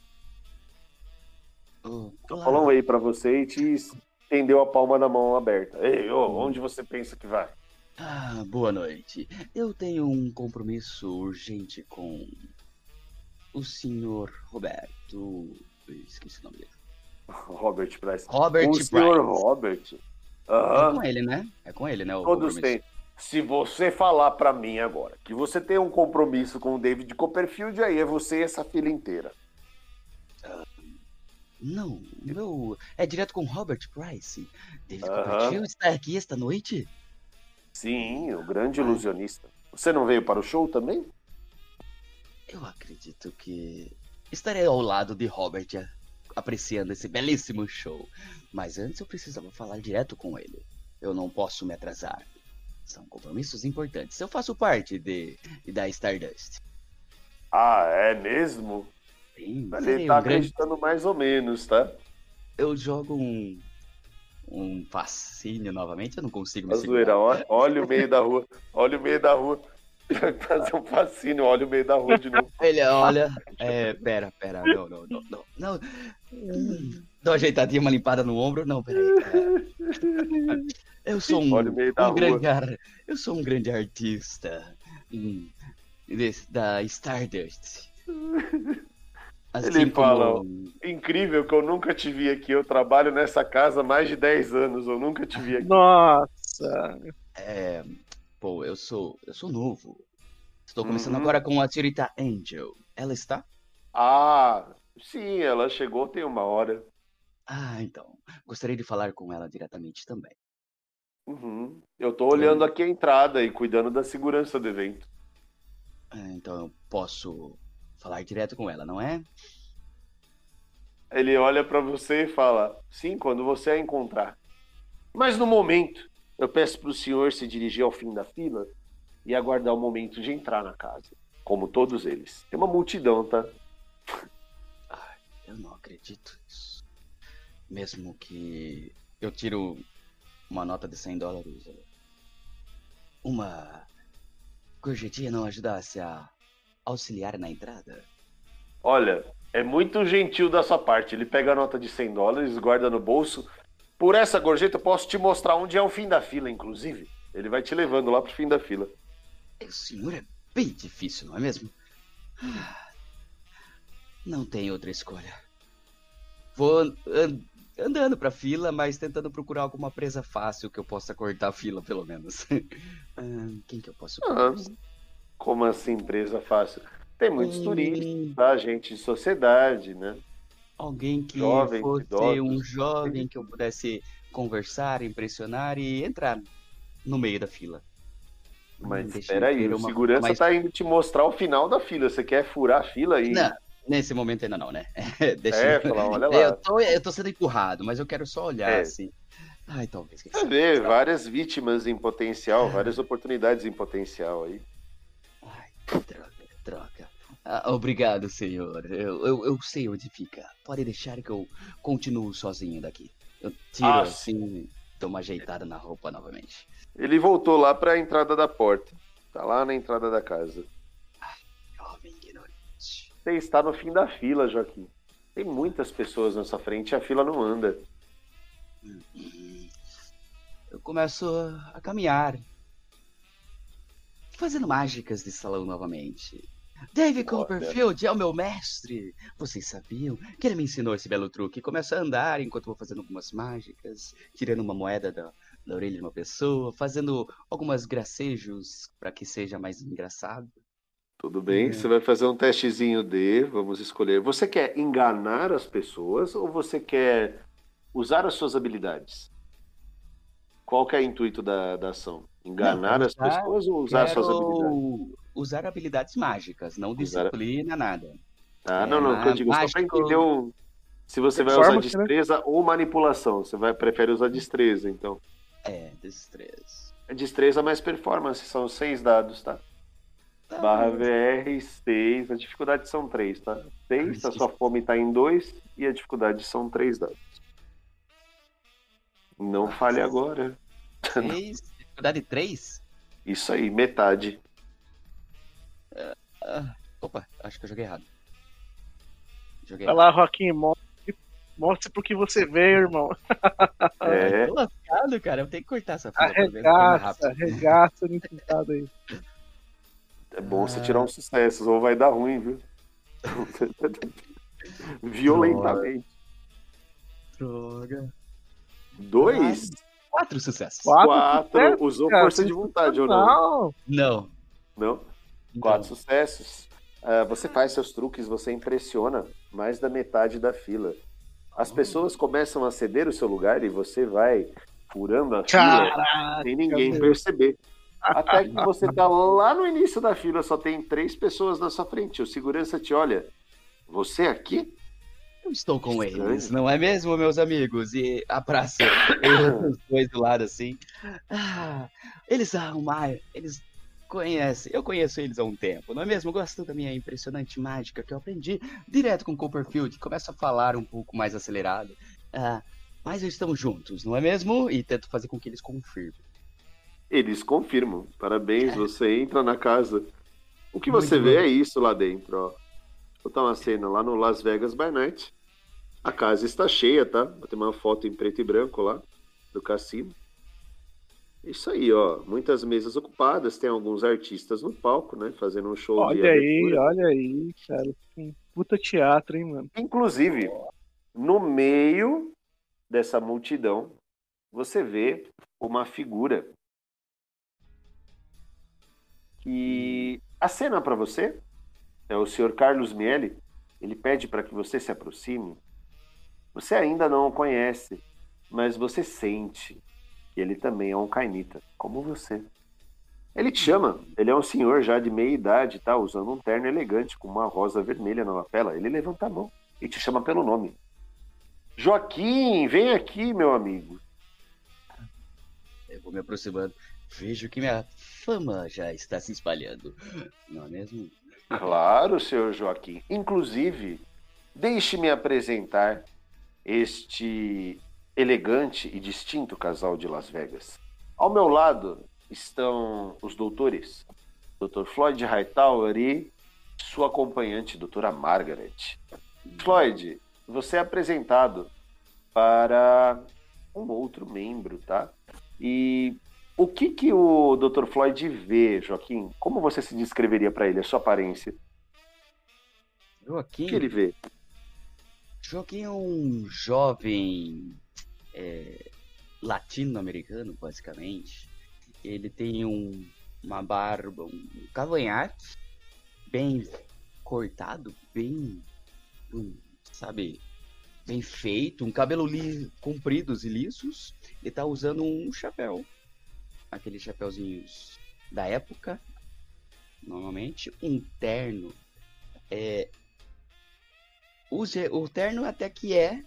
Oh, olá. falou um aí pra você e te estendeu a palma da mão aberta. Ei, ô, onde você pensa que vai? Ah, boa noite. Eu tenho um compromisso urgente com o senhor Roberto. Eu esqueci o nome dele. Robert Price. Robert o Price. senhor Robert. É Aham. com ele, né? É com ele, né? O Todos têm. Se você falar pra mim agora que você tem um compromisso com o David Copperfield, aí é você e essa fila inteira. Não, meu. É direto com Robert Price. David Aham. Copperfield está aqui esta noite? Sim, o grande ilusionista. Você não veio para o show também? Eu acredito que estarei ao lado de Robert apreciando esse belíssimo show. Mas antes eu precisava falar direto com ele. Eu não posso me atrasar. São compromissos importantes. Eu faço parte de, da Stardust. Ah, é mesmo? Sim, Ele serei tá um grande... acreditando mais ou menos, tá? Eu jogo um. Um fascínio novamente, eu não consigo me segurar. olha, olha o meio da rua, olha o meio da rua. Vai fazer um fascínio, olha o meio da rua de novo. Ele olha. É, pera, pera, não, não, não, não. não. Dá uma ajeitadinha, uma limpada no ombro. Não, peraí. Eu sou um, um grande ar... Eu sou um grande artista hum, desse- da Stardust. Assim Ele fala, como- Incrível que eu nunca te vi aqui. Eu trabalho nessa casa há mais de 10 anos. Eu nunca te vi aqui. Nossa. É, pô, eu sou, eu sou novo. Estou começando Uhum. agora com a senhorita Angel. Ela está? Ah, sim, ela chegou tem uma hora. Ah, então. Gostaria de falar com ela diretamente também. Uhum. Eu tô olhando aqui a entrada e cuidando da segurança do evento. Ah, então eu posso falar direto com ela, não é? Ele olha pra você e fala: Sim, quando você a encontrar. Mas no momento, eu peço pro senhor se dirigir ao fim da fila e aguardar o momento de entrar na casa. Como todos eles. Tem uma multidão, tá? Ai, eu não acredito nisso. Mesmo que eu tiro uma nota de 100 dólares, uma gorjetinha não ajudasse a auxiliar na entrada? Olha, é muito gentil da sua parte. Ele pega a nota de 100 dólares, guarda no bolso. Por essa gorjeta, eu posso te mostrar onde é o fim da fila, inclusive. Ele vai te levando lá pro fim da fila. O senhor é bem difícil, não é mesmo? Ah, Não tem outra escolha. Vou an- an- andando pra fila, mas tentando procurar alguma presa fácil que eu possa cortar a fila, pelo menos. Ah, Quem que eu posso Ah? Como assim, empresa fácil? Tem muitos Hum. turistas, tá? Gente de sociedade, né? Alguém que Jovens, fosse idosos. um jovem que eu pudesse conversar, impressionar e entrar no meio da fila. Mas espera aí, ver o uma- segurança mas- tá indo te mostrar o final da fila. Você quer furar a fila aí? Não, nesse momento ainda não, né? Deixa É, eu... falar, olha lá. eu, tô, eu tô sendo empurrado, mas eu quero só olhar É. assim. Ai, talvez. Você vê várias vítimas em potencial, várias oportunidades em potencial aí. Ai, droga, droga. Ah, obrigado, senhor. Eu, eu, eu sei onde fica. Pode deixar que eu continuo sozinho daqui. Eu tiro Ah, assim, dou uma ajeitada na roupa novamente. Ele voltou lá para a entrada da porta. Tá lá na entrada da casa. Jovem ignorante. Você está no fim da fila, Joaquim. Tem muitas pessoas na sua frente e a fila não anda. Hum. Eu começo a caminhar. Fazendo mágicas de salão novamente. David. Copperfield é o meu mestre. Vocês sabiam que ele me ensinou esse belo truque? Começo a andar enquanto vou fazendo algumas mágicas, tirando uma moeda da, da orelha de uma pessoa, fazendo algumas gracejos para que seja mais engraçado. Tudo bem, É. você vai fazer um testezinho de, vamos escolher. Você quer enganar as pessoas ou você quer usar as suas habilidades? Qual que é o intuito da, da ação? Enganar Não, as usar- pessoas ou usar as suas habilidades? Usar habilidades mágicas, não Usar- disciplina, nada. Ah, É, não, não, o que eu digo, só para mágico- entender o- se você vai usar Performance, né? destreza ou manipulação. Você vai, prefere usar destreza, então. É, destreza. É destreza mais performance, são seis dados, tá? Tá Barra. VR 6, a dificuldade são 3, tá? 6, a sua fome tá em 2 e a dificuldade são 3 dados. Não Ah, fale agora. Três, dificuldade 3? Isso aí, metade. Ah, opa, acho que eu joguei errado. Joguei Vai lá, Joaquim, mostre, mostre pro que você vê, irmão. É. Ah, tô lascado, cara. Eu tenho que cortar essa mais Arregaça, arregaça no sentado aí. É bom você Ah. tirar uns sucessos, ou vai dar ruim, viu? Violentamente. Droga. Dois? Quatro sucessos. Quatro Quatro. sucessos, Usou cara, força de vontade ou não? Não, Não. Não? Então, Quatro sucessos. Ah, você faz seus truques, você impressiona mais da metade da fila. As pessoas começam a ceder o seu lugar e você vai furando a fila caraca. sem ninguém meu. perceber. Até que você tá lá no início da fila, só tem três pessoas na sua frente. O segurança te olha. Você aqui? Eu estou com eles, não é mesmo, meus amigos? E abraço eu, os dois do lado assim. Ah, eles arrumaram, eles conhecem, eu conheço eles há um tempo, não é mesmo? Gostam da minha impressionante mágica que eu aprendi direto com Copperfield. Começo a falar um pouco mais acelerado. Ah, mas estamos juntos, não é mesmo? E tento fazer com que eles confirmem. Eles confirmam. Parabéns, você entra na casa. O que Muito você vê bom. é isso lá dentro, ó. Vou botar uma cena lá no Las Vegas by Night. A casa está cheia, tá? Tem uma foto em preto e branco lá do cassino. Isso aí, ó. Muitas mesas ocupadas, tem alguns artistas no palco, né? Fazendo um show de Olha aí, olha aí, cara. Que puta teatro, hein, mano. Inclusive, no meio dessa multidão, você vê uma figura que a cena para você é o senhor Carlos Miele. Ele pede para que você se aproxime. Você ainda não o conhece, mas você sente que ele também é um cainita, como você. Ele te chama, ele é um senhor já de meia idade, tá? Usando um terno elegante com uma rosa vermelha na lapela. Ele levanta a mão e te chama pelo nome. Joaquim, vem aqui, meu amigo. Eu vou me aproximando. Vejo que minha fama já está se espalhando, não é mesmo? Claro, senhor Joaquim. Inclusive, deixe-me apresentar este elegante e distinto casal de Las Vegas. Ao meu lado estão os doutores, Dr. Floyd Hightower e sua acompanhante, doutora Margaret. Floyd, você é apresentado para um outro membro, tá? E o que que o Dr. Floyd vê, Joaquim? Como você se descreveria para ele, a sua aparência? Joaquim, O que ele vê? Joaquim é um jovem é, latino-americano, basicamente. Ele tem um, uma barba, um cavanhaque bem cortado, bem, hum, sabe, bem feito, um cabelo li compridos e lisos. Ele tá usando um chapéu, aqueles chapéuzinhos da época, normalmente, um terno. É, o, o terno até que é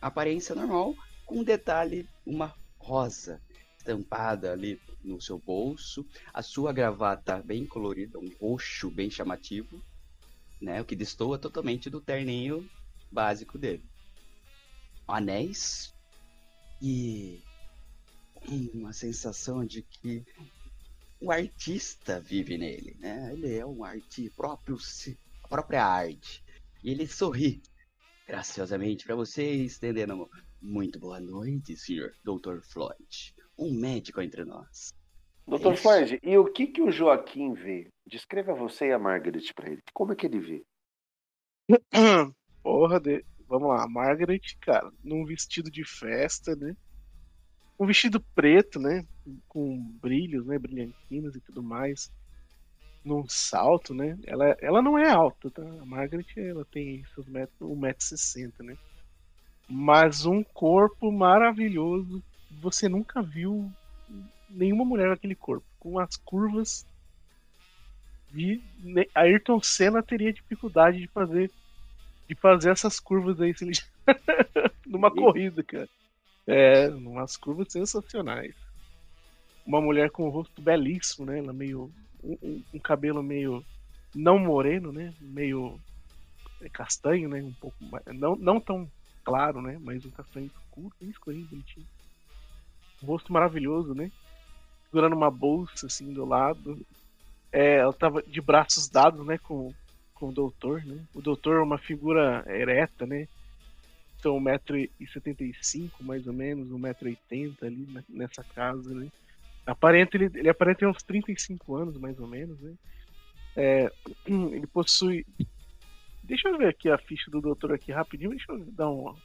aparência normal, com um detalhe, uma rosa estampada ali no seu bolso, a sua gravata bem colorida, um roxo bem chamativo, né? O que destoa totalmente do terninho básico dele. Anéis e uma sensação de que o artista vive nele, né? Ele é um arte próprio, a própria arte. E ele sorri graciosamente para você, estendendo muito boa noite, senhor Dr. Floyd um médico entre nós. Doutor é Floyd, e o que, que o Joaquim vê? Descreva você e a Margaret para ele. Como é que ele vê? Porra, de... vamos lá. A Margaret, cara, num vestido de festa, né? Um vestido preto, né? Com brilhos, né? Brilhantinas e tudo mais. Num salto, né? Ela, ela não é alta, tá? A Margaret, ela tem seus metros, 1,60m, né? Mas um corpo maravilhoso você nunca viu nenhuma mulher naquele corpo. Com as curvas de. Ayrton Senna teria dificuldade de fazer de fazer essas curvas aí ele... numa corrida, cara. É, umas curvas sensacionais. Uma mulher com um rosto belíssimo, né? Ela meio. Um, um cabelo meio. não moreno, né? Meio castanho, né? Um pouco mais. Não, não tão claro, né? Mas um castanho escuro, bem escurinho, bonitinho rosto maravilhoso, né? Segurando uma bolsa assim do lado. É, ela tava de braços dados, né, com, com o doutor, né? O doutor é uma figura ereta, né? São 1,75m mais ou menos, 1,80m ali nessa casa, né? Aparenta, ele, ele aparenta ter uns 35 anos, mais ou menos, né? É, ele possui. Deixa eu ver aqui a ficha do doutor aqui rapidinho, deixa eu dar uma,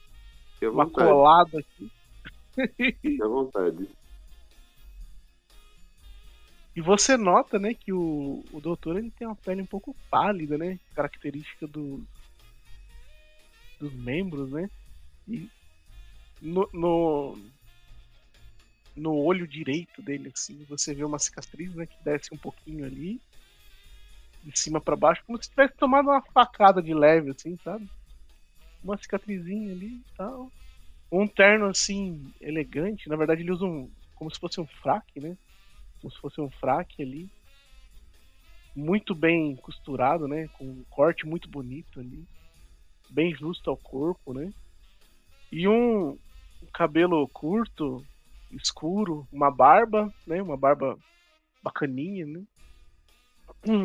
uma colada aqui. Fique à vontade. E você nota, né, que o, o doutor ele tem uma pele um pouco pálida, né? Característica do, dos membros, né? E no, no, no, olho direito dele, assim, você vê uma cicatriz, né, que desce um pouquinho ali, de cima para baixo, como se tivesse tomado uma facada de leve, assim, sabe? Uma cicatrizinha ali e tal um terno assim, elegante. Na verdade, ele usa um. como se fosse um fraque, né? Como se fosse um fraque ali. Muito bem costurado, né? Com um corte muito bonito ali. Bem justo ao corpo, né? E um, um cabelo curto, escuro, uma barba, né? Uma barba bacaninha, né?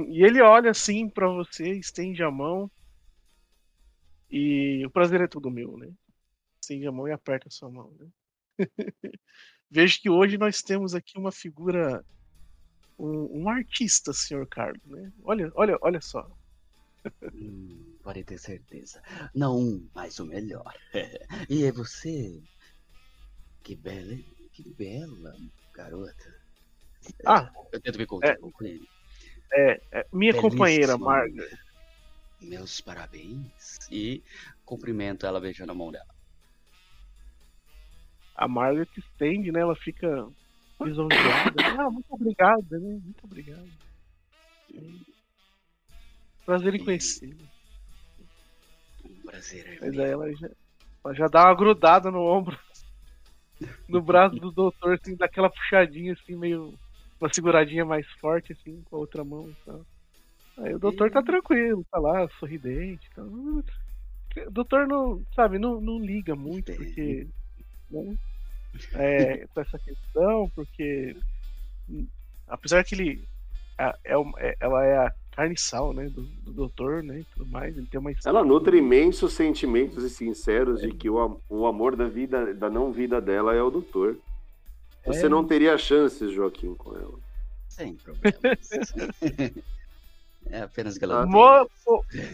E ele olha assim para você, estende a mão. E o prazer é todo meu, né? estende a mão e aperta a sua mão. Né? Vejo que hoje nós temos aqui uma figura, um, um artista, senhor Carlos. Né? Olha, olha, olha só. Hum, pode ter certeza. Não um, mas o melhor. e é você? Que bela, que bela garota. Ah, eu tento me contar é, com ele. É, é minha Belíssima. companheira, Margaret. Meus parabéns. E cumprimento ela beijando a mão dela a Margaret estende, né? Ela fica lisonjeada. ah, muito obrigada, né? Muito obrigada. Prazer em conhecê-lo. Prazer é Mas aí ela já, ela já dá uma grudada no ombro, no braço do doutor, assim, daquela puxadinha, assim, meio. Uma seguradinha mais forte, assim, com a outra mão e tal. Aí o doutor tá tranquilo, tá lá, sorridente. Tá... O doutor não, sabe, não, não liga muito, porque né? É, com essa questão, porque apesar que ele é, é, ela é a carne e sal, né, do, do doutor, né, e tudo mais, ele tem uma Ela nutre imensos sentimentos e sinceros é. de que o, o amor da vida, da não vida dela é o doutor. Você é. não teria chances, Joaquim, com ela. Sem problemas. é apenas que ela Mo,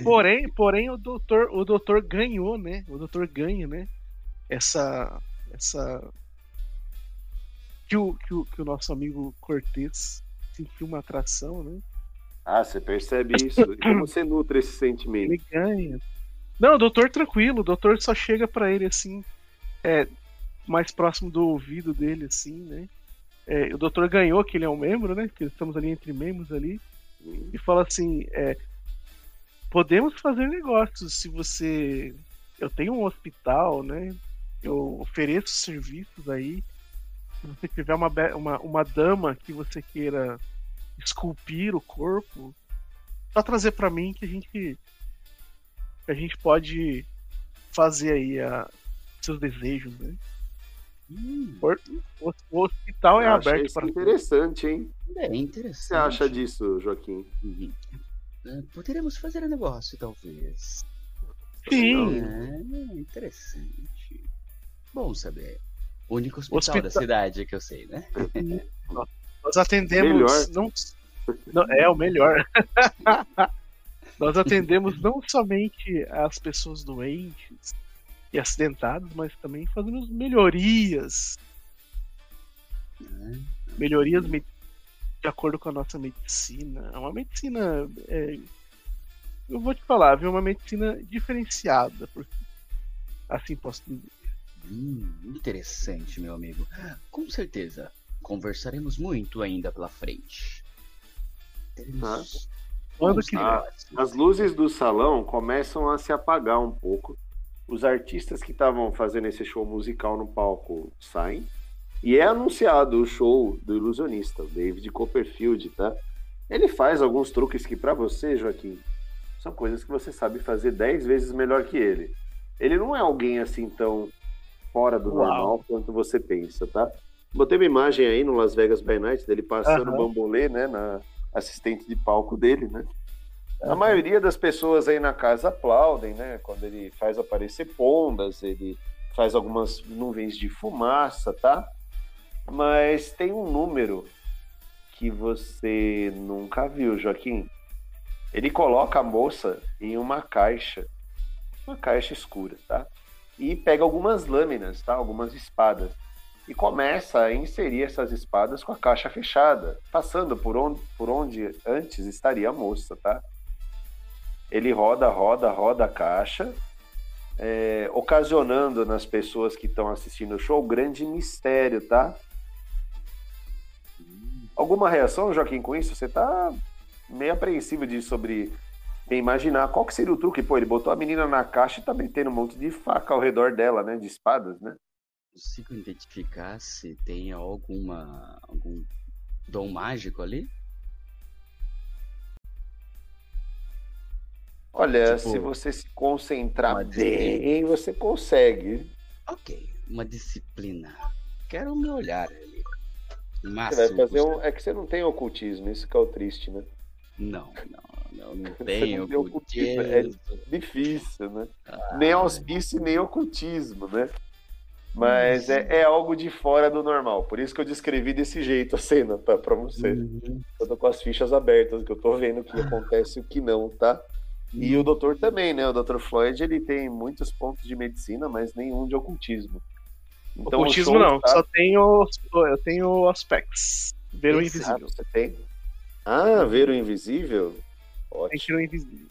porém, porém o doutor, o doutor ganhou, né? O doutor ganha, né? Essa essa que o, que o, que o nosso amigo Cortez sentiu uma atração, né? Ah, você percebe isso? E como você nutre esse sentimento? Ele ganha. Não, o doutor tranquilo, o doutor só chega pra ele assim, é, mais próximo do ouvido dele, assim, né? É, o doutor ganhou que ele é um membro, né? Que estamos ali entre membros ali. E fala assim: é, podemos fazer negócios se você. Eu tenho um hospital, né? Eu ofereço serviços aí. Se você tiver uma, uma, uma dama que você queira esculpir o corpo, só trazer pra mim que a gente que a gente pode fazer aí a, seus desejos, né? Hum, O, o hospital é Eu aberto para interessante, hein? é O que interessante. você acha disso, Joaquim? Uhum. Ah, Poderemos fazer um negócio, talvez. Sim. É, interessante. Bom saber. O único hospital, Hospital- da cidade que eu sei, né? Nós atendemos Melhor. não, não é o melhor. Nós atendemos não somente as pessoas doentes e acidentadas, mas também fazemos melhorias, Ah, melhorias me- de acordo com a nossa medicina. É uma medicina, é, eu vou te falar, viu, uma medicina diferenciada, assim posso dizer. Hum, interessante, meu amigo. Com certeza. Conversaremos muito ainda pela frente. Teremos Quando bons que- negócios. As luzes do salão começam a se apagar um pouco. Os artistas que estavam fazendo esse show musical no palco saem. E é anunciado o show do ilusionista, o David Copperfield, tá? Ele faz alguns truques que, pra você, Joaquim, são coisas que você sabe fazer 10 vezes melhor que ele. Ele não é alguém assim tão fora do Uau. normal quanto você pensa, tá? Botei uma imagem aí no Las Vegas by Night dele passando o bambolê, né, na assistente de palco dele, né? A maioria das pessoas aí na casa aplaudem, né? Quando ele faz aparecer pombas, ele faz algumas nuvens de fumaça, tá? Mas tem um número que você nunca viu, Joaquim. Ele coloca a moça em uma caixa, uma caixa escura, tá? E pega algumas lâminas, tá? Algumas espadas. E começa a inserir essas espadas com a caixa fechada, passando por onde, por onde antes estaria a moça, tá? Ele roda, roda, roda a caixa, é, ocasionando nas pessoas que estão assistindo o show grande mistério, tá? Alguma reação, Joaquim, com isso? Você tá meio apreensivo de sobre bem imaginar qual que seria o truque. Pô, ele botou a menina na caixa e tá metendo um monte de faca ao redor dela, né? De espadas, né? Consigo identificar se tem alguma algum dom mágico ali? Olha, Tipo, se você se concentrar bem, você consegue. Ok, uma disciplina. Quero me olhar ali. Você Máximo vai fazer um. É que você não tem ocultismo, isso que é o triste, né? Não, não, não, não Você tenho não tem ocultismo, é ocultismo. difícil, né? Ah, nem auspício, nem ocultismo, né? Mas é, é algo de fora do normal. Por isso que eu descrevi desse jeito a cena, tá? Pra você. uhum. Eu tô com as fichas abertas, que eu tô vendo o que acontece e o que não, tá? E o doutor também, né? O doutor Floyd, ele tem muitos pontos de medicina, mas nenhum de ocultismo. Então, o Ocultismo não, tá- só tenho, eu tenho aspects. Ver o Exato, invisível. Você tem? Ah, ver o invisível? Ótimo, no invisível.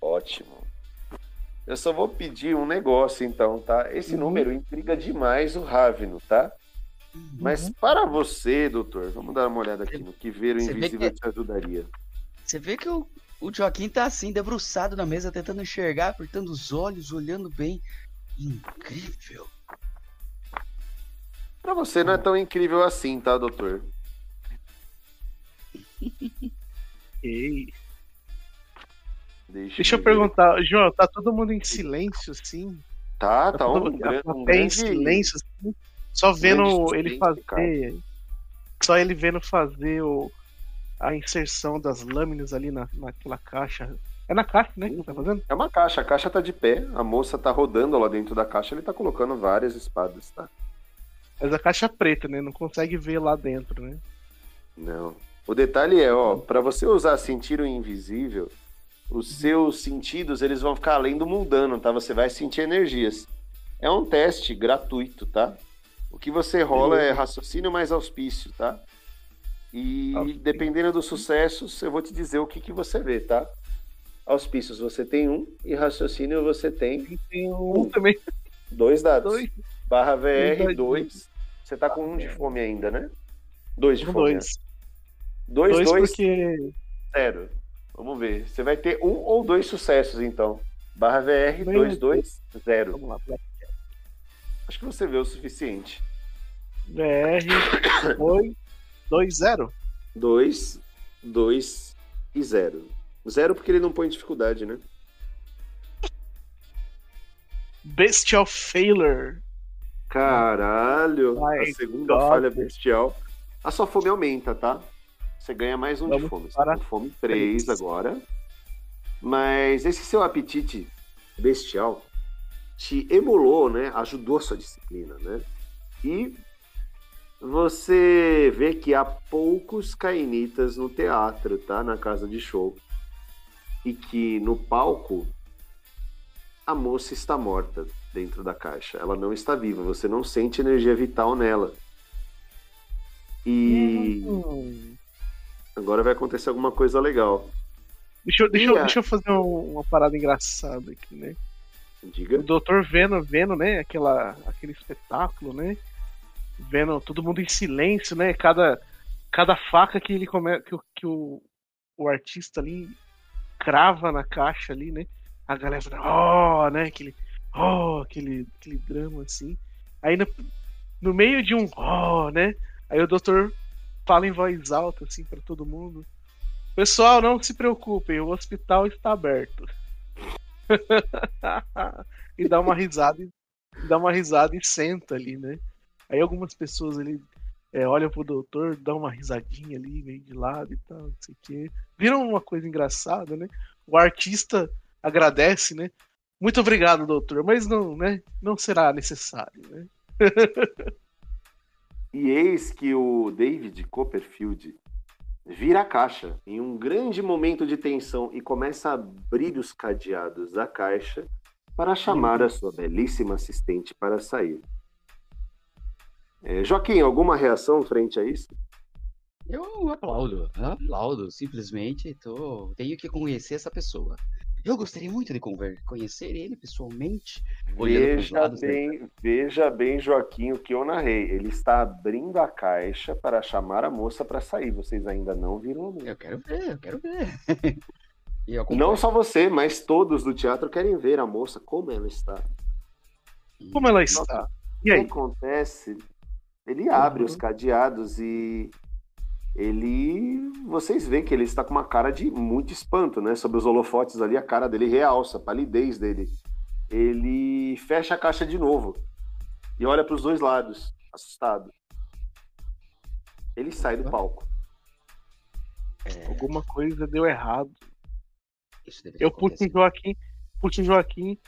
ótimo. Eu só vou pedir um negócio, então, tá? Esse Uhum. número intriga demais o Ravino, tá? Uhum. Mas para você, doutor, vamos dar uma olhada aqui no que ver o Você invisível que- te ajudaria. Você vê que o, o Joaquim tá assim, debruçado na mesa, tentando enxergar, apertando os olhos, olhando bem. Incrível. Pra você não é tão incrível assim, tá, doutor? Ei. Deixa, Deixa eu ver. perguntar, João, tá todo mundo em silêncio, assim? Tá, tá todo um, mundo- gran- a um grande... em silêncio, assim? Só vendo grande ele fazer. cara. Só ele vendo fazer o, a inserção das lâminas ali na, naquela caixa. É na caixa, né? Que tá fazendo? É uma caixa, a caixa tá de pé, a moça tá rodando lá dentro da caixa, ele tá colocando várias espadas, tá? Mas a caixa é preta, né? Não consegue ver lá dentro, né? Não. O detalhe é, ó, para você usar sentir o invisível, os seus sentidos eles vão ficar além do mundano, tá? Você vai sentir energias. É um teste gratuito, tá? O que você rola é raciocínio mais auspício, tá? E dependendo dos sucessos, eu vou te dizer o que, que você vê, tá? Auspícios você tem um e raciocínio você tem. Um também. Dois dados. Dois. Barra VR, Dois. dois. Você tá com um de fome ainda, né? Dois de fome. dois. né? Dois, Dois, dois, porque. zero. Vamos ver. Você vai ter um ou dois sucessos, então. Barra VR, Bem, dois, dois, zero. Vamos lá. Acho que você vê o suficiente. VR 2, 2, 0. Dois, dois e zero. Zero porque ele não põe dificuldade, né? Bestial Failure. Caralho, My a segunda God. falha bestial. A sua fome aumenta, tá? Você ganha mais um de Vamos fome. Você para tá fome 3 três. agora. Mas esse seu apetite bestial te emulou, né? Ajudou a sua disciplina, né? E você vê que há poucos cainitas no teatro, tá? Na casa de show. E que no palco a moça está morta dentro da caixa. Ela não está viva. Você não sente energia vital nela. E. agora vai acontecer alguma coisa legal. Deixa, eu- deixa, eu- deixa eu fazer um- uma parada engraçada aqui, né? Diga. O doutor vendo, vendo, né, aquela, aquele espetáculo, né? Vendo todo mundo em silêncio, né? Cada, cada faca que ele come, que, o- que o, o artista ali crava na caixa ali, né? A galera fala, oh, né? Aquele, oh, aquele, aquele drama assim. Aí no, no meio de um oh, né? Aí o doutor fala em voz alta, assim, pra todo mundo. Pessoal, não se preocupem, o hospital está aberto. e dá uma risada e dá uma risada e senta ali, né? Aí algumas pessoas ali é, olham pro doutor, dão uma risadinha ali, meio de lado e tal, não sei o quê. Viram uma coisa engraçada, né? O artista agradece, né? Muito obrigado, doutor, mas não, né? Não será necessário, né? E eis que o David Copperfield vira a caixa em um grande momento de tensão e começa a abrir os cadeados da caixa para chamar a sua belíssima assistente para sair. É, Joaquim, alguma reação frente a isso? Eu aplaudo, aplaudo, simplesmente tô... tenho que conhecer essa pessoa. Eu gostaria muito de conhecer ele pessoalmente. Veja bem, veja bem, Joaquim, o que eu narrei. Ele está abrindo a caixa para chamar a moça para sair. Vocês ainda não viram a moça. Eu quero ver, eu quero ver. E eu Não só você, mas todos do teatro querem ver a moça como ela está. Como ela está? E O aí? que acontece? Ele abre Uhum. os cadeados e ele. Vocês veem que ele está com uma cara de muito espanto, né? Sobre os holofotes ali, a cara dele realça, a palidez dele. Ele fecha a caixa de novo e olha para os dois lados, assustado. Ele sai do palco. É, Alguma coisa deu errado. Eu puxo o. Joaquim, puxo o Joaquim.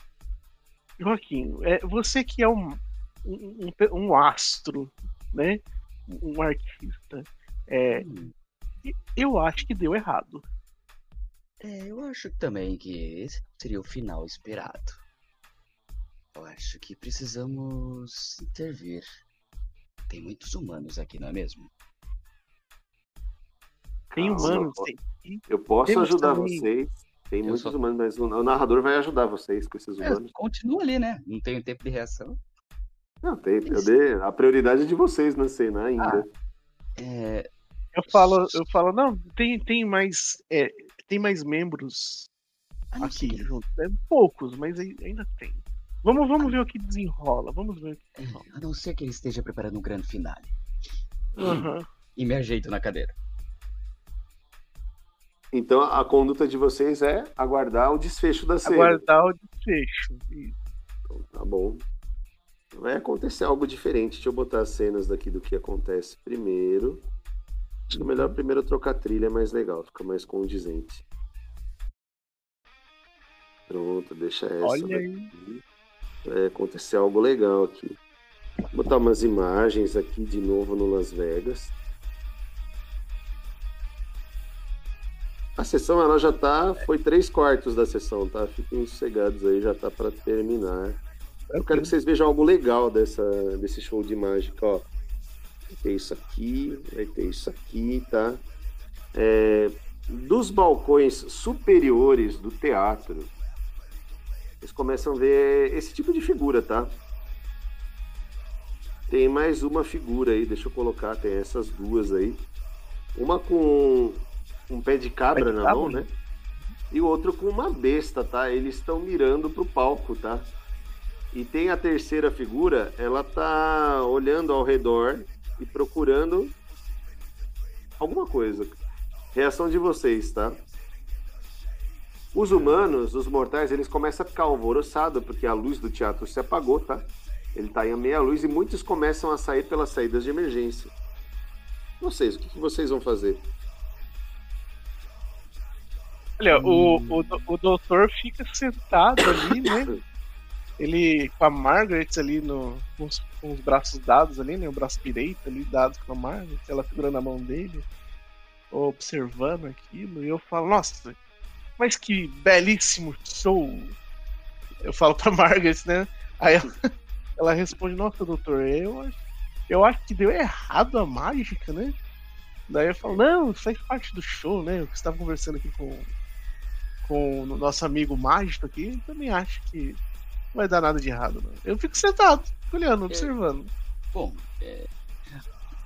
Joaquim, é, você que é um, um, um- um astro, né? Um artista. É, Hum, eu acho que deu errado. É, eu acho também que esse seria o final esperado. Eu acho que precisamos intervir. Tem muitos humanos aqui, não é mesmo? Tem Calma, humanos, pô. tem. Eu posso Temos ajudar também- vocês. Tem Eu muitos só- humanos, mas o narrador vai ajudar vocês com esses É, humanos. continua ali, né? Não tenho tempo de reação. Não, tem, eu dei a prioridade é de vocês na cena ainda. É, Eu falo, eu falo, não, tem, tem mais. é, tem mais membros a não ser aqui que- junto. né? Poucos, mas ai- ainda tem. Vamos, vamos ver o que desenrola. Vamos ver. o que é, desenrola. a não ser que ele esteja preparando um grande finale. Aham. E me ajeito na cadeira. Então a conduta de vocês é aguardar o desfecho da cena. Aguardar o desfecho. Isso. Então, tá bom. Vai acontecer algo diferente. Deixa eu botar as cenas daqui do que acontece primeiro. Acho que é melhor primeiro trocar trilha, é mais legal, fica mais condizente. Pronto, deixa essa. Olha aí. Vai acontecer algo legal aqui. Vou botar umas imagens aqui de novo no Las Vegas. A sessão ela já tá. Foi três quartos da sessão, tá? Fiquem sossegados aí, já tá para terminar. Eu quero que vocês vejam algo legal dessa, desse show de mágica, ó. Vai ter isso aqui, vai ter isso aqui, tá? É, dos balcões superiores do teatro, vocês começam a ver esse tipo de figura, tá? Tem mais uma figura aí, deixa eu colocar, tem essas duas aí. Uma com um pé de cabra Pé de na cabra? mão, né? E o outro com uma besta, tá? Eles estão mirando pro palco, tá? E tem a terceira figura, ela tá olhando ao redor e procurando alguma coisa. Reação de vocês, tá? Os humanos, os mortais, eles começam a ficar alvoroçados porque a luz do teatro se apagou, tá? Ele tá em meia luz e muitos começam a sair pelas saídas de emergência. Vocês, o que, que vocês vão fazer? Olha, o, o, do- o doutor fica sentado ali, né? Ele com a Margaret ali no, com, os, com os braços dados ali, né? O braço direito ali dado com a Margaret, ela segurando a mão dele, observando aquilo, e eu falo, nossa, mas que belíssimo show! Eu falo pra Margaret, né? Aí ela, ela responde, nossa, doutor, eu acho, eu acho que deu errado a mágica, né? Daí eu falo, não, faz parte do show, né? Eu estava conversando aqui com, com o nosso amigo mágico aqui, também acho que vai dar nada de errado, não. Eu fico sentado, olhando, observando. Bom, é,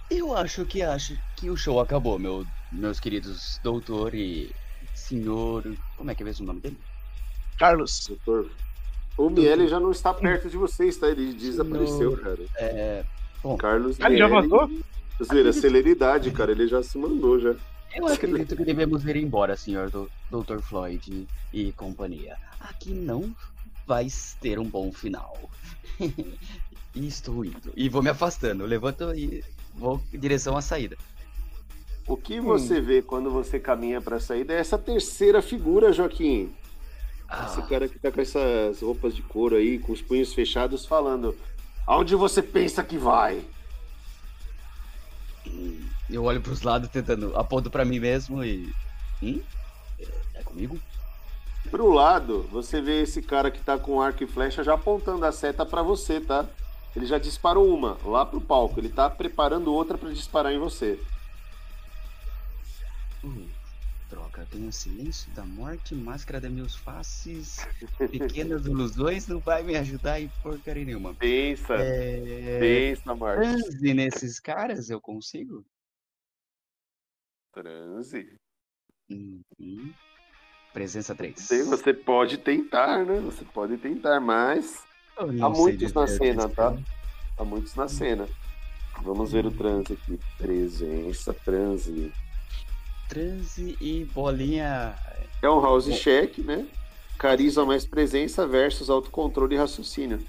eu acho que acho que o show acabou, meu, meus queridos doutor e senhor. Como é que é mesmo o nome dele? Carlos, Doutor? O Miele já não está perto de vocês, tá? Ele desapareceu, Senhor. cara. É, Carlos ah, ele já vazou? Zoeira, celeridade, cara. Ele já se mandou já. eu acredito que devemos ir embora, senhor do, Dr. Floyd e companhia. Aqui não vai ter um bom final. e estou indo. E vou me afastando. Eu levanto e vou em direção à saída. O que você vê quando você caminha pra saída é essa terceira figura, Joaquim. Esse Ah, cara que tá com essas roupas de couro aí, com os punhos fechados, falando: Aonde você pensa que vai? eu olho pros lados tentando. Aponto pra mim mesmo e. Hum? É comigo? Pro lado, você vê esse cara que tá com arco e flecha já apontando a seta pra você, tá? Ele já disparou uma lá pro palco. Ele tá preparando outra pra disparar em você. Hum, droga, tenho silêncio da morte, máscara das meus faces, pequenas ilusões, não vai me ajudar em porcaria nenhuma. Pensa, É... pensa, Marcos. Transe nesses caras eu consigo? Transe. Uhum. Presença 3. Sei, Você pode tentar, né? Você pode tentar, mas Há muitos na cena, tá? há muitos na cena. Vamos ver o transe aqui. Presença, transe. Transe e bolinha. É um house check, né? Carisma mais presença versus autocontrole e raciocínio.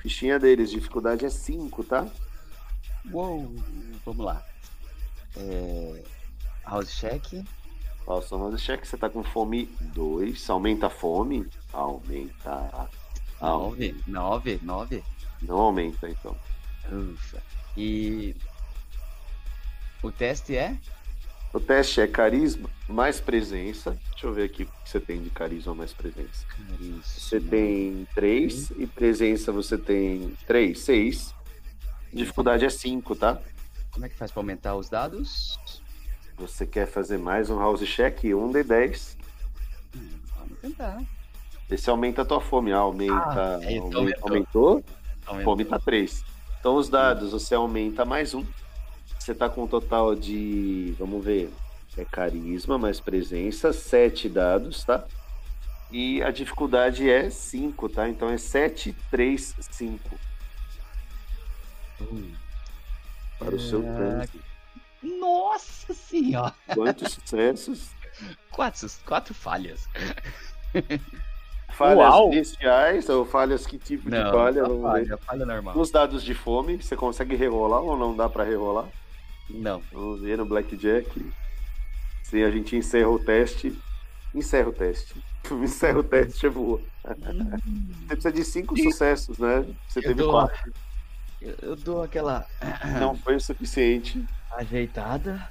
Fichinha deles, dificuldade é 5, tá? Uou! Vamos lá. É... House check. Nossa, house check, você tá com fome 2. Aumenta a fome? Aumenta. Aumenta. 9. 9. 9. Não aumenta, então. Ufa. E. O teste é? O teste é carisma mais presença. Deixa eu ver aqui o que você tem de carisma mais presença. Caríssimo. Você tem 3 e presença você tem 3, 6. Dificuldade é 5, tá? Como é que faz pra aumentar os dados? Você quer fazer mais um house check? 1 de 10. Hum, vamos tentar. Esse aumenta a tua fome. Ah, aumenta. Ah, é, então aumentou. aumentou. aumentou? Fome tá 3. Então os dados, você aumenta mais um. Você tá com um total de. Vamos ver. É carisma mais presença, 7 dados, tá? E a dificuldade é 5, tá? Então é 7, 3, 5 Hum. para o seu Ah, trânsito. Nossa senhora! Quantos sucessos? Quatro, quatro falhas. Falhas Uau! bestiais ou falhas que tipo de Não, falha? só Vamos ver. falha, falha normal. Nos dados de fome, você consegue rerolar ou não dá pra rerolar? Não. Vamos ver no Blackjack. Se a gente encerra o teste. Encerra o teste. Encerra o teste, é boa. Você precisa de cinco sucessos, né? Você Eu teve dou- quatro. Eu, eu dou aquela Não foi o suficiente. Ajeitada.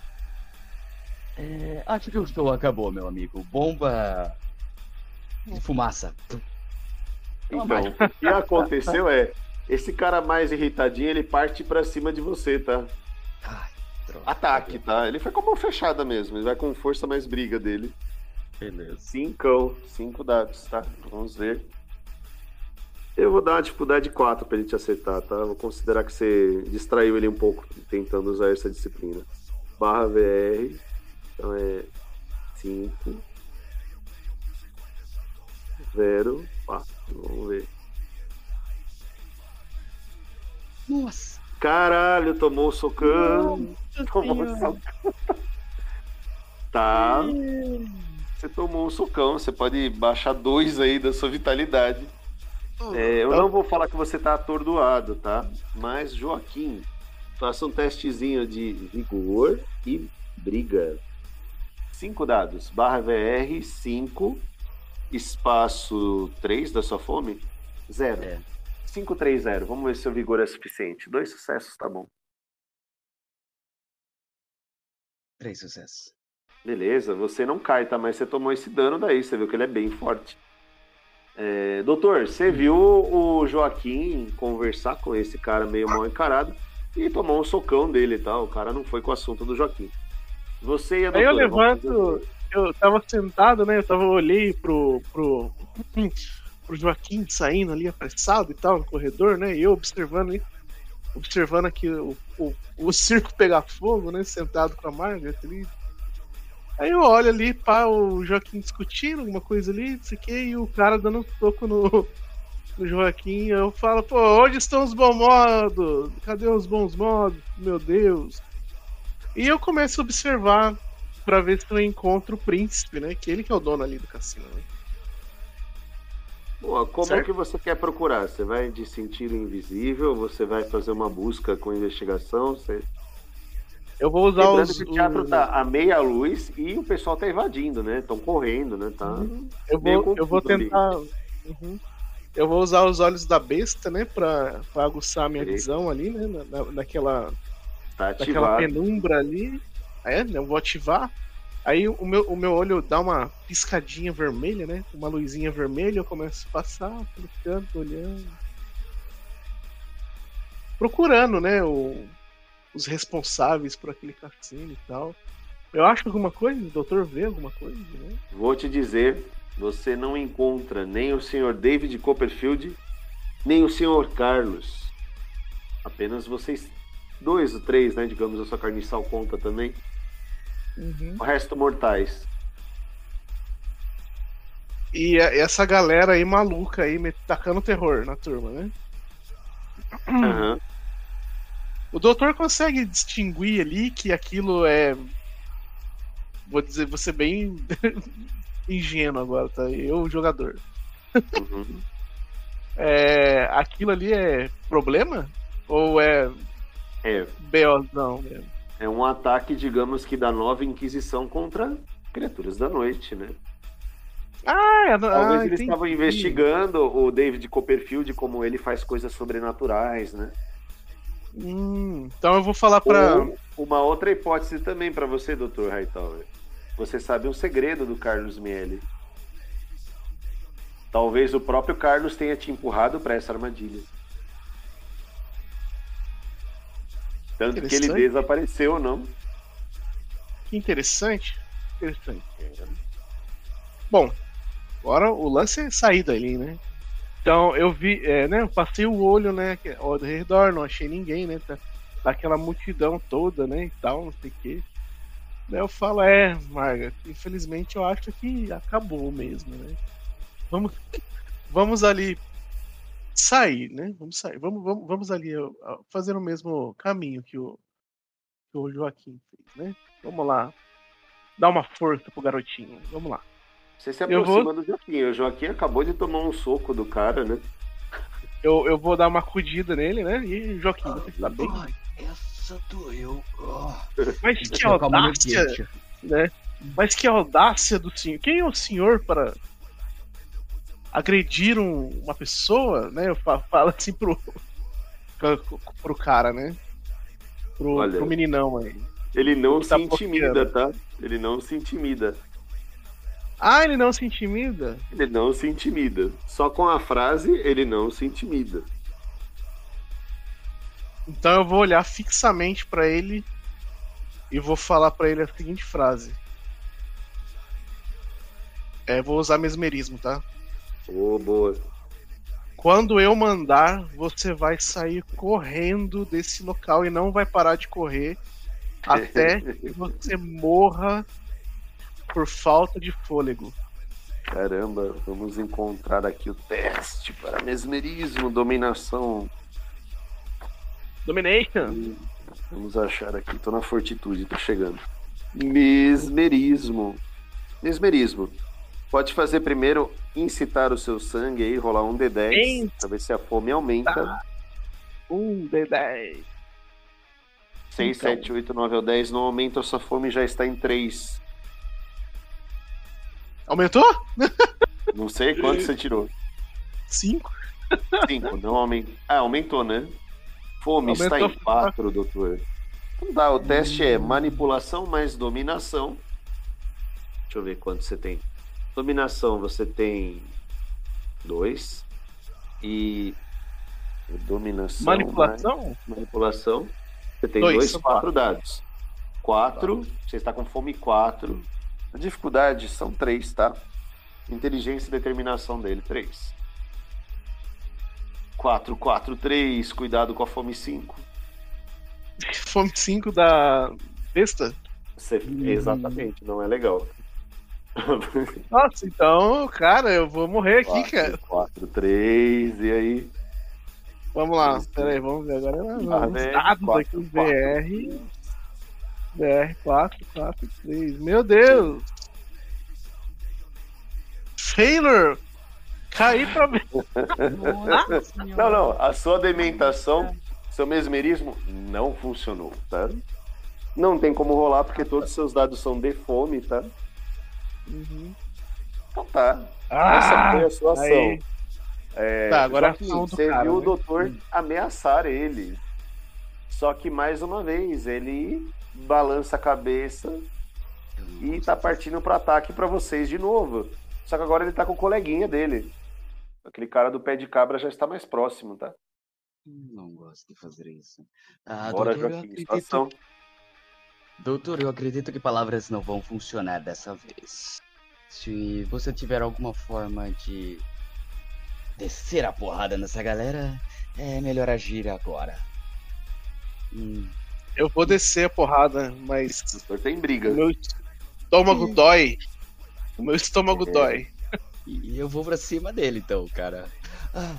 É, acho que o show acabou, meu amigo. Bomba de fumaça. Uma Então, o que aconteceu é. Esse cara mais irritadinho, ele parte pra cima de você, tá? ataque, tá? Ele foi com a mão fechada mesmo. Ele vai com força mais briga dele. Beleza. Cinco, cinco dados, tá? Vamos ver. Eu vou dar uma dificuldade 4 pra ele te acertar, tá? Vou considerar que você distraiu ele um pouco tentando usar essa disciplina. Barra VR. Então é 5. 0, 4. Vamos ver. Nossa. Caralho, tomou o socão. Tomou o socão. Tá. Você tomou um socão. Você pode baixar dois aí da sua vitalidade. É, eu não vou falar que você tá atordoado, tá? Mas, Joaquim, faça um testezinho de vigor e briga. Cinco dados. Barra VR, 5. Espaço 3 da sua fome? Zero. É. 5, 3, 0. Vamos ver se o vigor é suficiente. Dois sucessos, tá bom. Três sucessos. Beleza, você não cai, tá? Mas você tomou esse dano daí, você viu que ele é bem forte. É, doutor, você viu o Joaquim conversar com esse cara meio mal encarado e tomou um socão dele, tá? O cara não foi com o assunto do Joaquim. Você e a Aí eu doutora fazer o levanto, quê? eu tava sentado, né? Eu tava, olhei pro, pro, pro Joaquim saindo ali apressado e tal, no corredor, né? E eu observando ali, observando aqui o, o, o circo pegar fogo, né? Sentado com a Margaret ali. Aí eu olho ali, pá, o Joaquim discutindo alguma coisa ali, não sei o que, e o cara dando um toco no, no Joaquim. Eu falo, pô, onde estão os bons modos? Cadê os bons modos? Meu Deus. E eu começo a observar pra ver se eu encontro o príncipe, né? Que ele que é o dono ali do cassino, né? Pô, como Certo. que você quer procurar? Você vai de sentido invisível? Você vai fazer uma busca com investigação? Você... Eu vou usar Lembrando os. que o teatro os- tá a meia luz e o pessoal tá invadindo, né? Estão correndo, né? Tá... Eu meio vou, eu vou tentar. Uhum. Eu vou usar os olhos da besta, né? Pra, pra aguçar a minha visão ali, né? Na, na- naquela, Tá naquela penumbra ali. É, né? Eu vou ativar. Aí o meu, o meu olho dá uma piscadinha vermelha, né? Uma luzinha vermelha, eu começo a passar pelo canto, olhando. Procurando, né? O, os responsáveis por aquele cassino e tal. Eu acho alguma coisa? O doutor vê alguma coisa, né? Vou te dizer, você não encontra nem o senhor David Copperfield, nem o senhor Carlos. Apenas vocês dois ou três, né? Digamos, a sua carniçal conta também. O resto mortais. E a- essa galera aí maluca aí, tacando terror na turma, né? Aham. O doutor consegue distinguir ali que aquilo é. Vou dizer, ser bem ingênuo agora, tá? Eu, jogador. uhum. É, aquilo ali é problema? Ou é É, BO não mesmo? é um ataque, digamos que da nova Inquisição contra criaturas da noite, né? Ah, é, Talvez ah, eles estavam investigando o David Copperfield como ele faz coisas sobrenaturais, né? Hum, então eu vou falar. Ou uma outra hipótese também para você, Dr. Hightower. Você sabe um segredo do Carlos Miele. Talvez o próprio Carlos tenha te empurrado para essa armadilha. Tanto que ele desapareceu, não? Que interessante. Interessante. Bom, agora o lance é sair dali, né? Então eu vi, é, né? Eu passei o olho, né? Ao redor, não achei ninguém, né? Tá, daquela multidão toda, né? E tal, não sei o quê. Daí eu falo, é, Margaret, infelizmente eu acho que acabou mesmo, né? Vamos, vamos ali sair, né? Vamos sair, vamos, vamos, vamos ali fazer o mesmo caminho que o, que o Joaquim fez, né? Vamos lá. Dar uma força pro garotinho. Vamos lá. Você se aproxima do Joaquim. O Joaquim acabou de tomar um soco do cara, né? Eu, eu vou dar uma acudida nele, né? E Joaquim, você tá bem? Essa doeu. Oh. Mas Vou que audácia, né? Mas que audácia do senhor. Quem é o senhor para agredir um- uma pessoa, né? Eu fa- falo assim pro, pro, cara, né? Pro, Olha. pro meninão aí. Ele não tá se intimida, tá? Ele não se intimida. Ah, ele não se intimida? Ele não se intimida. Só com a frase, ele não se intimida. Então eu vou olhar fixamente pra ele e vou falar para ele a seguinte frase. É, vou usar mesmerismo, tá? Ô, oh, boa. Quando eu mandar, você vai sair correndo desse local e não vai parar de correr até que você morra por falta de fôlego. Caramba, vamos encontrar aqui o teste para mesmerismo, dominação. Domination. Vamos achar aqui, tô na fortitude, tô chegando. Mesmerismo. Mesmerismo. Pode fazer primeiro incitar o seu sangue aí, rolar um D10 para ver se a fome aumenta. Tá. Um D10. 6, então. 7, 8, 9 ou 10 não aumenta, a sua fome já está em 3. Aumentou? Não sei quanto você tirou. 5. 5, não aumentou. Ah, aumentou, né? Fome aumentou. está em 4, doutor. Então dá, o teste é manipulação mais dominação. Deixa eu ver quanto você tem. Dominação você tem 2. E. Dominação. Manipulação? Mais... Manipulação. Você tem 2, 4 dados. 4. Você está com fome 4. A dificuldade são 3, tá? Inteligência e determinação dele, 3. 4, 4, 3. Cuidado com a fome 5. Fome 5 da besta? Você... Hum. Exatamente, não é legal. Nossa, então, cara, eu vou morrer aqui, quatro, cara. 4, 3, e aí? Vamos lá, peraí, vamos ver agora. Vamos, ah, dados 4, aqui, 4, BR. BR 4, 4, 3. Meu Deus! Sailor! Caí pra ver. não, não, a sua dementação, seu mesmerismo não funcionou, tá? Não tem como rolar porque todos os seus dados são de fome, tá? Uhum. Então tá. Ah, Essa foi a sua ação. É, tá, agora que você cara, viu né? o doutor ameaçar ele. Só que mais uma vez, ele balança a cabeça e tá partindo para ataque para vocês de novo. Só que agora ele tá com o coleguinha dele. Aquele cara do pé de cabra já está mais próximo, tá? Não gosto de fazer isso. Ah, Bora, doutor, Joaquim, situação. Doutor, eu acredito que palavras não vão funcionar dessa vez. Se você tiver alguma forma de descer a porrada nessa galera, é melhor agir agora. Hum. Eu vou descer a porrada, mas. O senhor tem briga. O meu estômago hum. dói. O meu estômago é. dói. E eu vou pra cima dele, então, cara. Ah,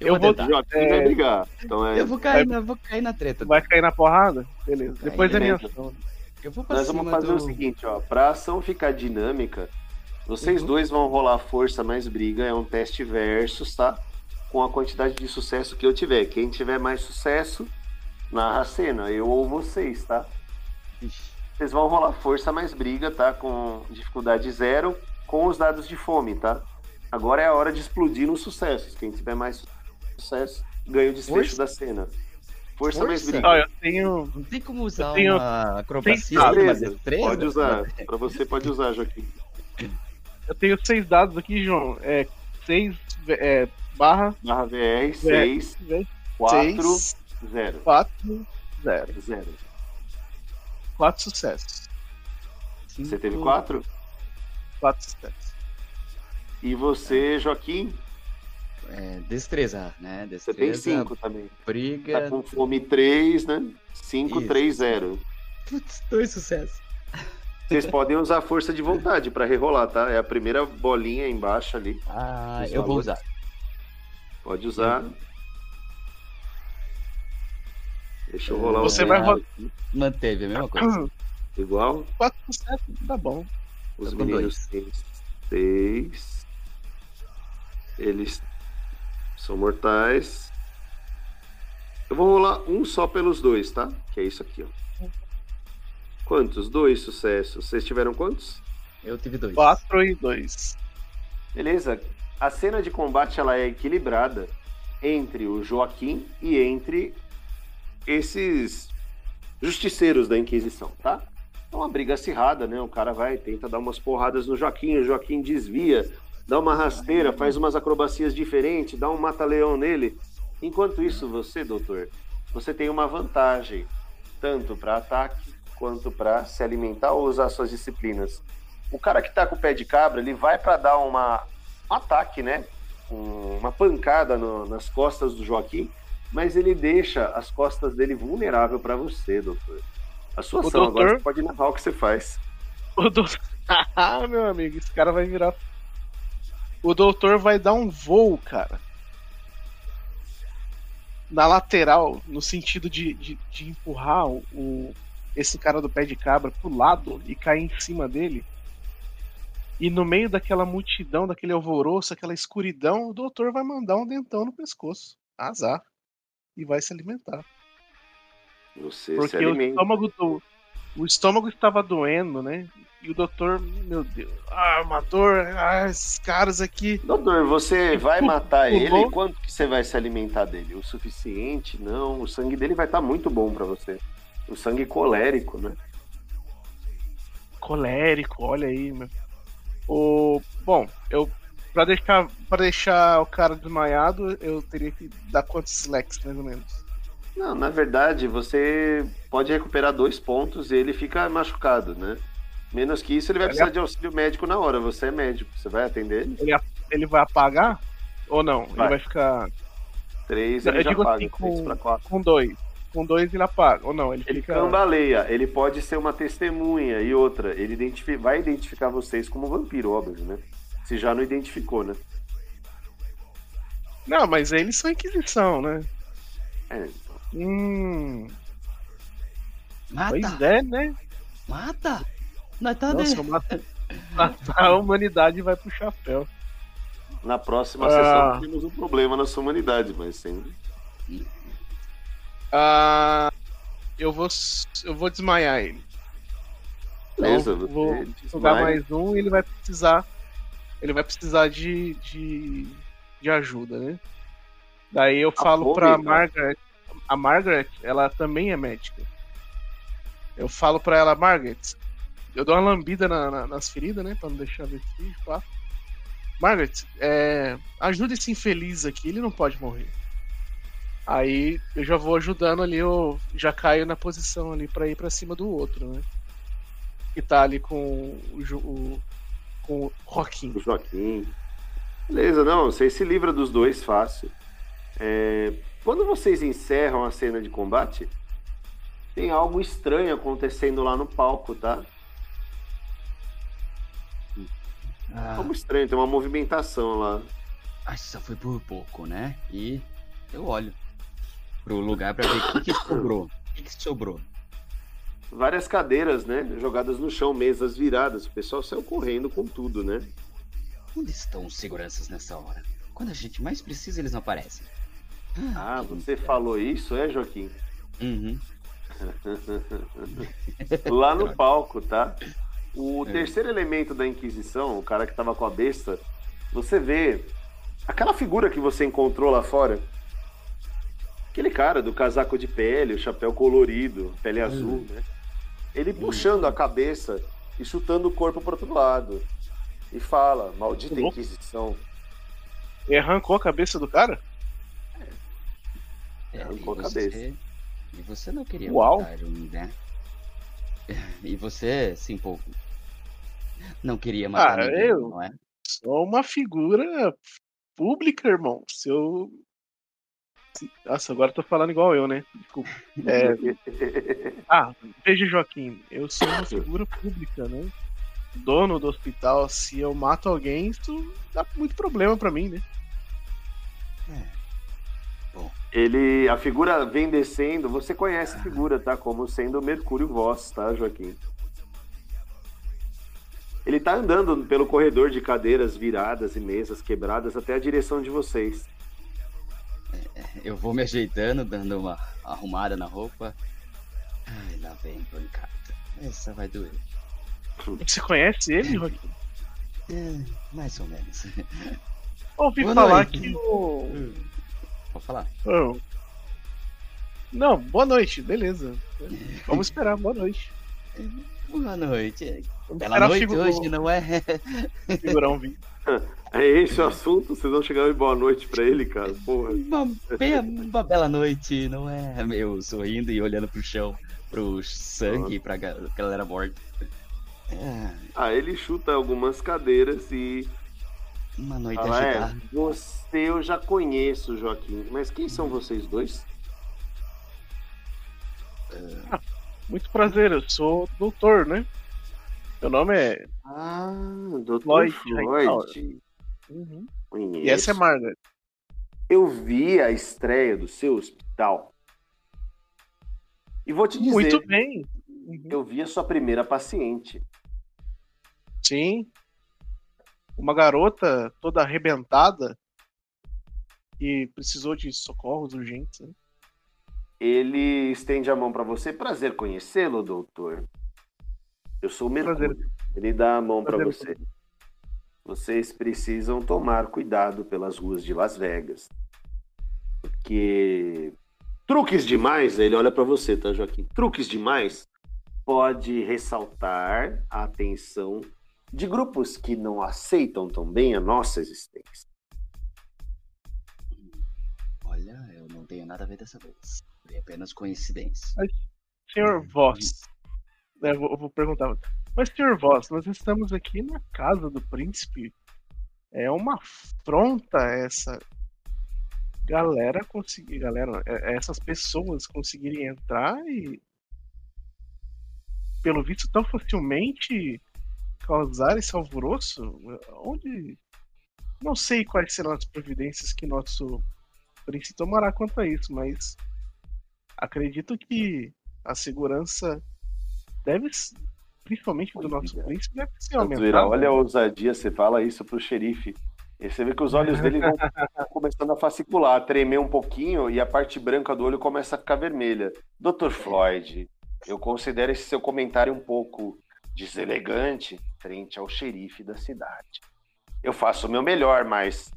eu, eu vou. vou é... vai brigar. Então é... Eu vou cair, vai... na, vou cair na treta. Vai cair na porrada? Beleza. Depois é minha ação. Eu vou Nós vamos fazer do... o seguinte, ó. Pra ação ficar dinâmica, vocês uhum. dois vão rolar força mais briga, é um teste versus, tá? Com a quantidade de sucesso que eu tiver. Quem tiver mais sucesso, narra a cena, eu ou vocês, tá? Vocês vão rolar força mais briga, tá? Com dificuldade zero, com os dados de fome, tá? Agora é a hora de explodir nos sucessos. Quem tiver mais sucesso, ganha o desfecho força? da cena. Força, força? mais briga. Ah, eu tenho... Não tem como usar tenho... uma acrobacia, destreza? Pode usar. Pra você pode usar, Joaquim. Eu tenho seis dados aqui, João. É, seis é, barra. Barra VR, seis, quatro, zero. Quatro, zero. Zero. Quatro sucessos. Cinco, você teve quatro? Quatro sucessos. E você, Joaquim? É, destreza, né? Destreza, você tem cinco também. Briga. Tá com fome três, né? Cinco, Isso. três, zero. Putz, dois sucessos. Vocês podem usar força de vontade para rerolar, tá? É a primeira bolinha embaixo ali. Ah, eu vou usar. Pode usar. Deixa eu rolar Você vai rolar. Manteve a mesma coisa. Igual? 4 7, tá bom. Os tá meninos têm 6. Eles são mortais. Eu vou rolar um só pelos dois, tá? Que é isso aqui, ó. Quantos? Dois sucessos. Vocês tiveram quantos? Eu tive dois. Quatro e dois. Beleza. A cena de combate ela é equilibrada entre o Joaquim e entre esses justiceiros da Inquisição, tá? É uma briga acirrada, né? O cara vai, tenta dar umas porradas no Joaquim, o Joaquim desvia, dá uma rasteira, faz umas acrobacias diferentes, dá um mata-leão nele. Enquanto isso, você, doutor, você tem uma vantagem, tanto para ataque quanto para se alimentar ou usar suas disciplinas. O cara que tá com o pé de cabra, ele vai para dar uma, um ataque, né? Um, uma pancada no, nas costas do Joaquim, mas ele deixa as costas dele vulnerável para você, doutor. A sua O ação doutor- agora pode narrar o que você faz. O doutor... Ah, meu amigo, esse cara vai virar. O doutor vai dar um voo, cara. Na lateral, no sentido de, de, de empurrar o, o- esse cara do pé de cabra pro lado e cair em cima dele. E no meio daquela multidão, daquele alvoroço, aquela escuridão, o doutor vai mandar um dentão no pescoço. Azar. E vai se alimentar. Você se Porque o alimenta. estômago do. O estômago estava doendo, né? E o doutor, meu Deus, ah, uma dor, ah, esses caras aqui. Doutor, você vai matar ele? Quanto que você vai se alimentar dele? O suficiente? Não. O sangue dele vai estar muito bom para você. O sangue colérico, né? Colérico, olha aí, meu. O. Bom, eu. Pra deixar, pra deixar o cara desmaiado, eu teria que dar quantos slacks, mais ou menos? Não, na verdade, você pode recuperar dois pontos e ele fica machucado, né? Menos que isso, ele vai Ele precisar de auxílio médico na hora. Você é médico, você vai atender ele? Ele vai apagar? Ou não? Vai. Ele vai ficar Três, Eu ele já digo paga. assim, Três com- pra quatro. com dois. Com dois ele apaga. Ou não, ele, Ele fica. cambaleia, ele pode ser uma testemunha e outra. Ele identifi- vai identificar vocês como vampiro, óbvio, né? Se já não identificou, né? Não, mas eles são Inquisição, né? É, Hum. Mata! Pois é, né? Mata! Nós tá Nossa, mata- matar a humanidade vai pro chapéu. na próxima Ah. sessão temos um problema na sua humanidade, mas sempre. Ah, eu vou eu vou desmaiar ele. Beleza, Então, vou desmaia. jogar mais um e ele vai precisar ele vai precisar de, de, de ajuda, né? Daí eu falo pra cara. Margaret, a Margaret, ela também é médica. Eu falo pra ela, Margaret, eu dou uma lambida na- na- nas feridas, né, Pra não deixar vestígio, pá. Margaret, é, ajuda esse infeliz aqui, ele não pode morrer. Aí eu já vou ajudando ali, eu já caio na posição ali pra ir pra cima do outro, né? Que tá ali com o, o- com o Joaquim. O Joaquim. Beleza, não, você se livra dos dois fácil. É, quando vocês encerram a cena de combate, tem algo estranho acontecendo lá no palco, tá? Ah, Algo estranho, tem uma movimentação lá. acho que só foi por pouco, né? E eu olho pro lugar pra ver o que, que sobrou. O que, que sobrou? Várias cadeiras, né? Jogadas no chão, mesas viradas. O pessoal saiu correndo com tudo, né? Onde estão os seguranças nessa hora? Quando a gente mais precisa, eles não aparecem. Ah, que você falou isso, é, Joaquim? Uhum. Lá no palco, tá? O É. terceiro elemento da Inquisição, o cara que tava com a besta, você vê aquela figura que você encontrou lá fora. Aquele cara do casaco de pele, o chapéu colorido, pele azul, né? Ele puxando a cabeça e chutando o corpo pro outro lado. E fala, maldita. Inquisição. E arrancou a cabeça do cara? É, e, Arrancou a você... cabeça. e você não queria Uau. matar um, né? E você, sim, pouco. Não queria matar Ah, ninguém, eu- não é? Sou uma figura pública, irmão. Se eu. Nossa, agora eu tô falando igual eu, né? Desculpa. É, Ah, veja, Joaquim, eu sou uma figura pública, né? Dono do hospital, se eu mato alguém, isso dá muito problema pra mim, né? É. Ele, a figura vem descendo, você conhece a figura, tá? Como sendo o Mercúrio Voss, tá, Joaquim? Ele tá andando pelo corredor de cadeiras viradas e mesas quebradas até a direção de vocês. Eu vou me ajeitando, dando uma arrumada na roupa. Ai, lá vem pancada. Essa vai doer. Você conhece ele, Joaquim? É, mais ou menos. Ouvi Boa falar noite. que o. Vou falar. Oh. Não, boa noite, beleza. Vamos esperar, boa noite. Boa noite. Bela esperar a noite figu- hoje, não é? figurão vir. É esse o assunto? Vocês vão chegar e boa noite pra ele, cara? Porra. Uma, uma bela noite, não é? Meu, sorrindo e olhando pro chão. pro sangue, pra galera morta. É... Ah, ele chuta algumas cadeiras e. Uma noite ah, é, Você eu já conheço, Joaquim. Mas quem são vocês dois? Ah, muito prazer, eu sou doutor, né? Meu nome é. Ah, Dr. Floyd. Floyd. Uhum. E essa é Margaret. Eu vi a estreia do seu hospital. E vou te dizer. Muito bem. Uhum. Eu vi a sua primeira paciente. Sim. Uma garota toda arrebentada e precisou de socorros urgentes. Né? Ele estende a mão para você. Prazer conhecê-lo, doutor. Eu sou o Mercúrio. Prazer. Ele dá a mão para você. Vocês precisam tomar cuidado pelas ruas de Las Vegas. Porque truques demais, ele olha para você, tá, Joaquim? Truques demais pode ressaltar a atenção de grupos que não aceitam tão bem a nossa existência. Olha, eu não tenho nada a ver dessa vez. É apenas coincidência. Mas, senhor Voss, né, vou, vou perguntar. Mas, senhor Voss, nós estamos aqui na casa do príncipe. É uma afronta essa galera conseguir, galera, é, é essas pessoas conseguirem entrar e pelo visto tão facilmente causar esse alvoroço, onde não sei quais serão as providências que nosso príncipe tomará quanto a isso, mas acredito que a segurança deve principalmente do nosso príncipe, deve ser aumentada. Olha a ousadia, você fala isso pro xerife. E você vê que os olhos dele vão começando a fascicular, a tremer um pouquinho e a parte branca do olho começa a ficar vermelha. Dr. Floyd, eu considero esse seu comentário um pouco deselegante frente ao xerife da cidade. Eu faço o meu melhor, mas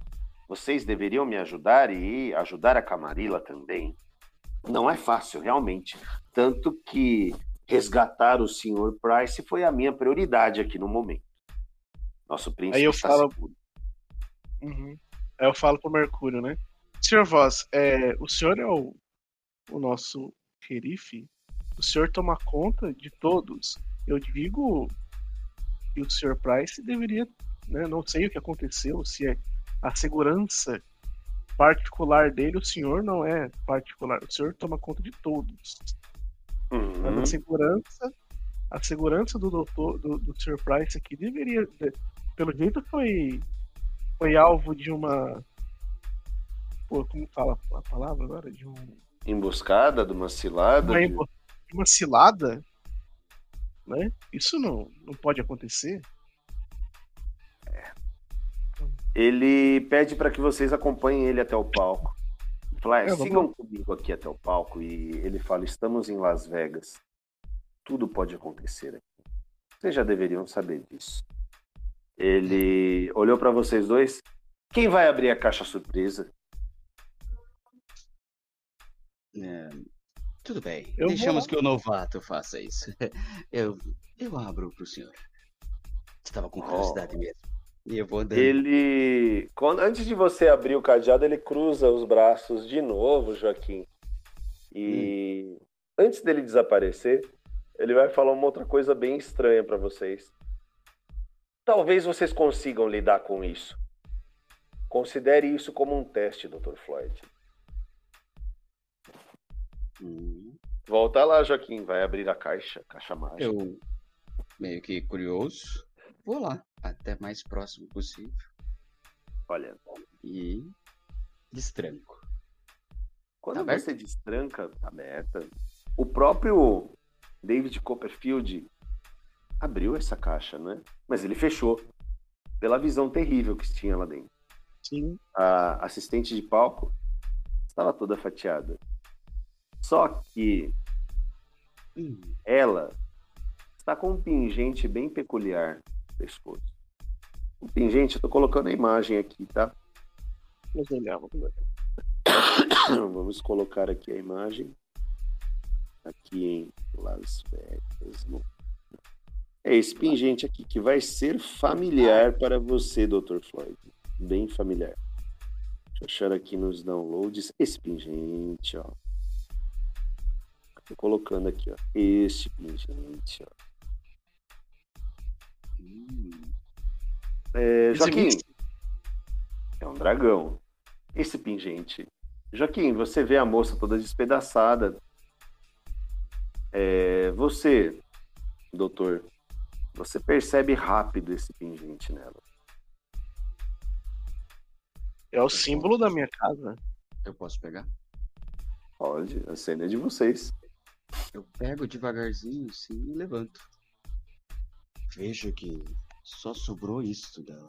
vocês deveriam me ajudar e ajudar a Camarilla também. Não é fácil, realmente. Tanto que resgatar o Sr. Price foi a minha prioridade aqui no momento. Nosso príncipe Aí eu está falo... seguro. Uhum. Aí eu falo pro Mercúrio, né? Sr. Voss, é, o senhor é o, o nosso xerife? O senhor toma conta de todos? Eu digo que o Sr. Price deveria, né, não sei o que aconteceu, se é a segurança particular dele, o senhor não é particular, o senhor toma conta de todos. Uhum. Mas a segurança, a segurança do doutor, do, do Sr. Price aqui deveria, pelo jeito foi, foi alvo de uma, pô, como fala a palavra agora, de um emboscada, de uma cilada, uma, de... uma cilada, né? Isso não, não pode acontecer. Ele pede para que vocês acompanhem ele até o palco. Fala, é, sigam vamos... comigo aqui até o palco. E ele fala: estamos em Las Vegas. Tudo pode acontecer aqui. Vocês já deveriam saber disso. Ele olhou para vocês dois. Quem vai abrir a caixa surpresa? É, tudo bem. Eu Deixamos vou... que o novato faça isso. Eu, eu abro pro senhor. Estava com curiosidade oh. mesmo. E eu vou andando. Ele. Quando, antes de você abrir o cadeado, ele cruza os braços de novo, Joaquim. E hum. antes dele desaparecer, ele vai falar uma outra coisa bem estranha para vocês. Talvez vocês consigam lidar com isso. Considere isso como um teste, Dr. Floyd. Hum. Volta lá, Joaquim. Vai abrir a caixa, caixa mágica. Eu, meio que curioso, vou lá até mais próximo possível. Olha. E destranco. Quando tá você destranca, tá aberta. O próprio David Copperfield abriu essa caixa, né? Mas ele fechou pela visão terrível que tinha lá dentro. Sim. A assistente de palco estava toda fatiada. Só que hum. ela está com um pingente bem peculiar pescoço. O pingente, eu tô colocando a imagem aqui, tá? Vamos olhar, vamos olhar. Vamos colocar aqui a imagem. Aqui em Las Vegas. É esse pingente aqui que vai ser familiar para você, Dr. Floyd. Bem familiar. Deixa eu achar aqui nos downloads esse pingente, ó. Tô colocando aqui, ó. Este pingente, ó. É, Joaquim, é um dragão. Esse pingente. Joaquim, você vê a moça toda despedaçada. É, você, doutor, você percebe rápido esse pingente nela. É o símbolo da minha casa. eu posso pegar? Pode, a cena é de vocês. Eu pego devagarzinho, sim, e levanto. Vejo que só sobrou isso dela.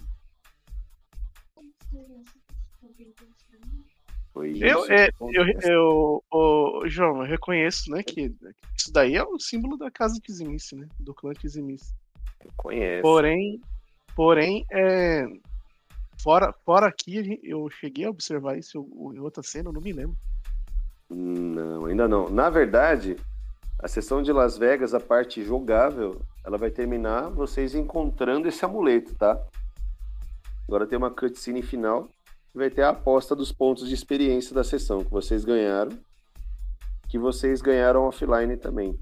Foi Eu, isso é, eu, eu, ô, João, eu reconheço, né, que isso daí é o símbolo da casa Tizimice, né, do clã Tizimice. Conhece. Porém, porém, é, fora, fora aqui, eu cheguei a observar isso em outra cena, eu não me lembro. Não, ainda não. Na verdade, a sessão de Las Vegas, a parte jogável, ela vai terminar vocês encontrando esse amuleto, tá? Agora tem uma cutscene final que vai ter a aposta dos pontos de experiência da sessão que vocês ganharam, que vocês ganharam offline também.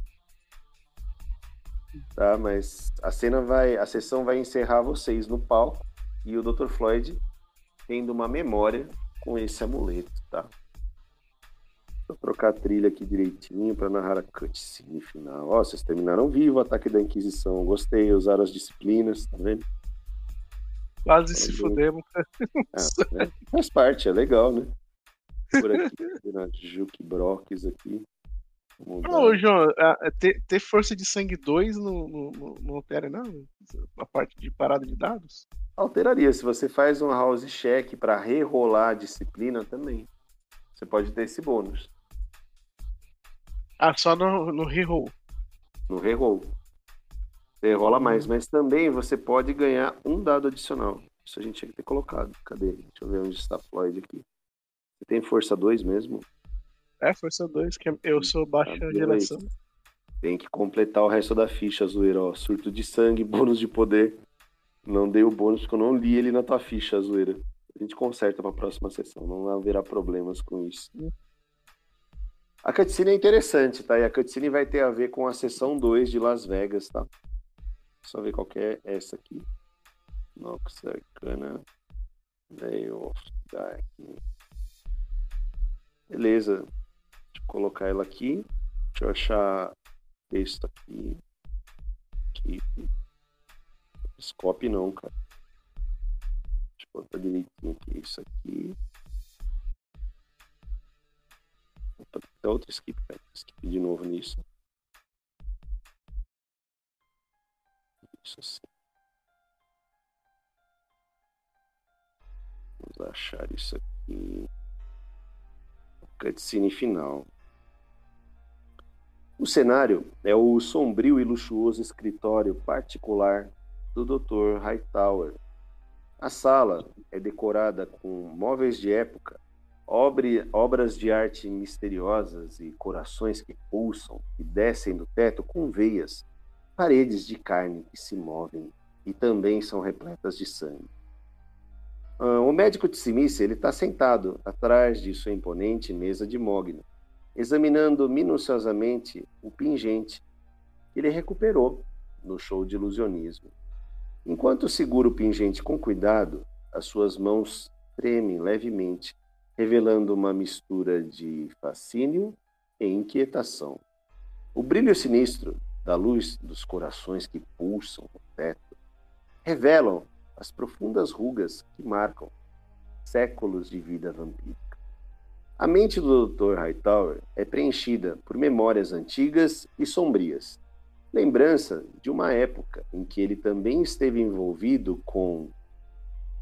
Tá, mas a cena vai, a sessão vai encerrar vocês no palco e o Dr. Floyd tendo uma memória com esse amuleto, tá? Vou trocar a trilha aqui direitinho para narrar a cutscene final. Ó, vocês terminaram vivo o ataque da Inquisição. Gostei, usaram as disciplinas, tá vendo? Quase se Olha. fudemos. Ah, é, faz parte, é legal, né? Por aqui, na Jukebrox aqui. Vamos dar- Ô, João, a- a- ter, ter força de sangue 2 não, não, não, não altera, não? A parte de parada de dados? Alteraria. Se você faz um house check para rerolar a disciplina também. Você pode ter esse bônus Ah, só no, no reroll. no reroll. Você rola mais, mas também você pode ganhar um dado adicional. Isso a gente tinha que ter colocado. Cadê? Deixa eu ver onde está Floyd aqui. Você tem força 2 mesmo? É, força 2, que eu sou baixa Ah, geração. Tem que completar o resto da ficha, zoeira. Ó. Surto de sangue, bônus de poder. Não dei o bônus porque eu não li ele na tua ficha, zoeira. A gente conserta pra próxima sessão, não haverá problemas com isso. A cutscene é interessante, tá? E a cutscene vai ter a ver com a sessão 2 de Las Vegas, tá? Só ver qual é essa aqui. Nox Arcana. Veil of Darkness. Beleza. Deixa eu colocar ela aqui. Deixa eu achar texto aqui. Aqui. Scope não, cara. Deixa eu botar direitinho aqui. Isso aqui. Opa, tem outro skip, cara. Skip de novo nisso. Isso assim. Vamos achar isso aqui. Cutscene final. O cenário é o sombrio e luxuoso escritório particular do Dr. Hightower. A sala é decorada com móveis de época, obre- obras de arte misteriosas e corações que pulsam e descem do teto com veias, paredes de carne que se movem e também são repletas de sangue. Ah, o médico Tissimice ele está sentado atrás de sua imponente mesa de mogno, examinando minuciosamente o pingente que ele recuperou no show de ilusionismo. Enquanto segura o pingente com cuidado, as suas mãos tremem levemente, revelando uma mistura de fascínio e inquietação. O brilho sinistro da luz dos corações que pulsam no teto revelam as profundas rugas que marcam séculos de vida vampírica. A mente do Dr. Hightower é preenchida por memórias antigas e sombrias, lembrança de uma época em que ele também esteve envolvido com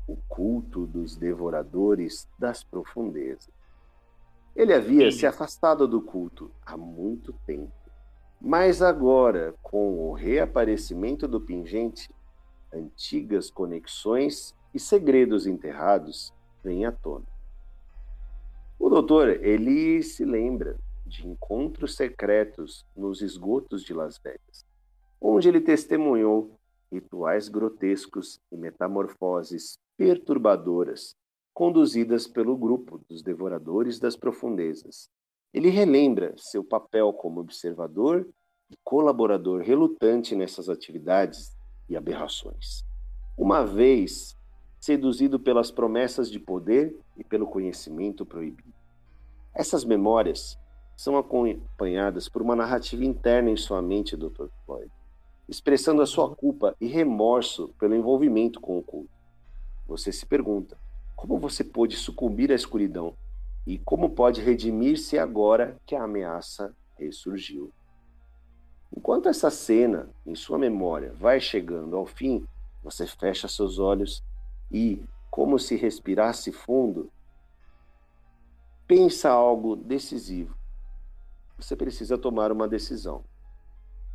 o culto dos devoradores das profundezas. Ele havia se afastado do culto há muito tempo, mas agora, com o reaparecimento do pingente, antigas conexões e segredos enterrados vêm à tona. O doutor, ele se lembra de encontros secretos nos esgotos de Las Vegas, onde ele testemunhou rituais grotescos e metamorfoses perturbadoras conduzidas pelo grupo dos devoradores das profundezas, Ele relembra seu papel como observador e colaborador relutante nessas atividades e aberrações. Uma vez seduzido pelas promessas de poder e pelo conhecimento proibido. Essas memórias são acompanhadas por uma narrativa interna em sua mente, Dr. Floyd, expressando a sua culpa e remorso pelo envolvimento com o culto. Você se pergunta: como você pôde sucumbir à escuridão? E como pode redimir-se agora que a ameaça ressurgiu? Enquanto essa cena, em sua memória, vai chegando ao fim, você fecha seus olhos e, como se respirasse fundo, pensa algo decisivo. Você precisa tomar uma decisão.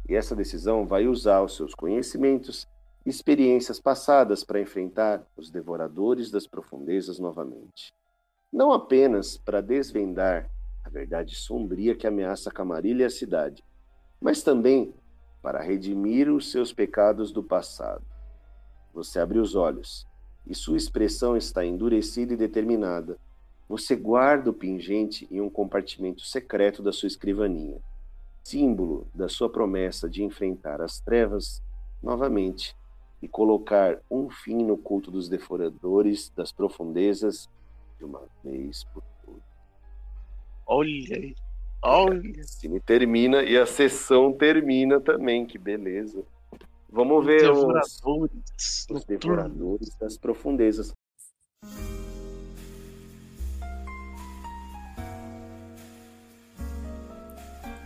E essa decisão vai usar os seus conhecimentos experiências passadas para enfrentar os devoradores das profundezas novamente. Não apenas para desvendar a verdade sombria que ameaça Camarilha e a cidade, mas também para redimir os seus pecados do passado. Você abre os olhos e sua expressão está endurecida e determinada. Você guarda o pingente em um compartimento secreto da sua escrivaninha, símbolo da sua promessa de enfrentar as trevas novamente e colocar um fim no culto dos devoradores das profundezas de uma vez por todas. Olha aí. Olha. Cine termina e a sessão termina também, que beleza. Vamos ver devoradores, os, os devoradores das profundezas.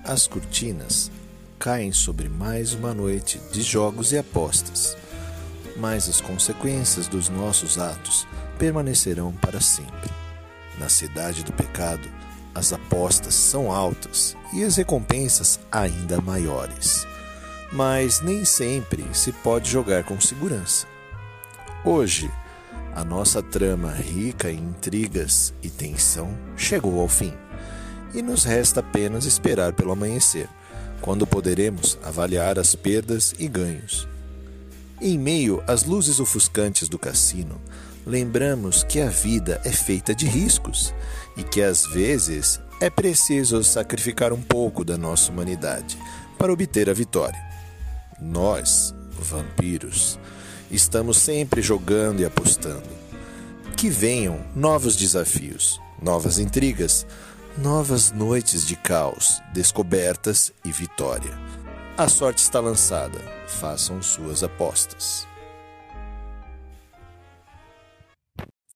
As cortinas caem sobre mais uma noite de jogos e apostas, mas as consequências dos nossos atos permanecerão para sempre. Na cidade do pecado, as apostas são altas e as recompensas ainda maiores. Mas nem sempre se pode jogar com segurança. Hoje, a nossa trama rica em intrigas e tensão chegou ao fim, e nos resta apenas esperar pelo amanhecer, quando poderemos avaliar as perdas e ganhos. Em meio às luzes ofuscantes do cassino, lembramos que a vida é feita de riscos e que às vezes é preciso sacrificar um pouco da nossa humanidade para obter a vitória. Nós, vampiros, estamos sempre jogando e apostando. Que venham novos desafios, novas intrigas, novas noites de caos, descobertas e vitória. A sorte está lançada, façam suas apostas.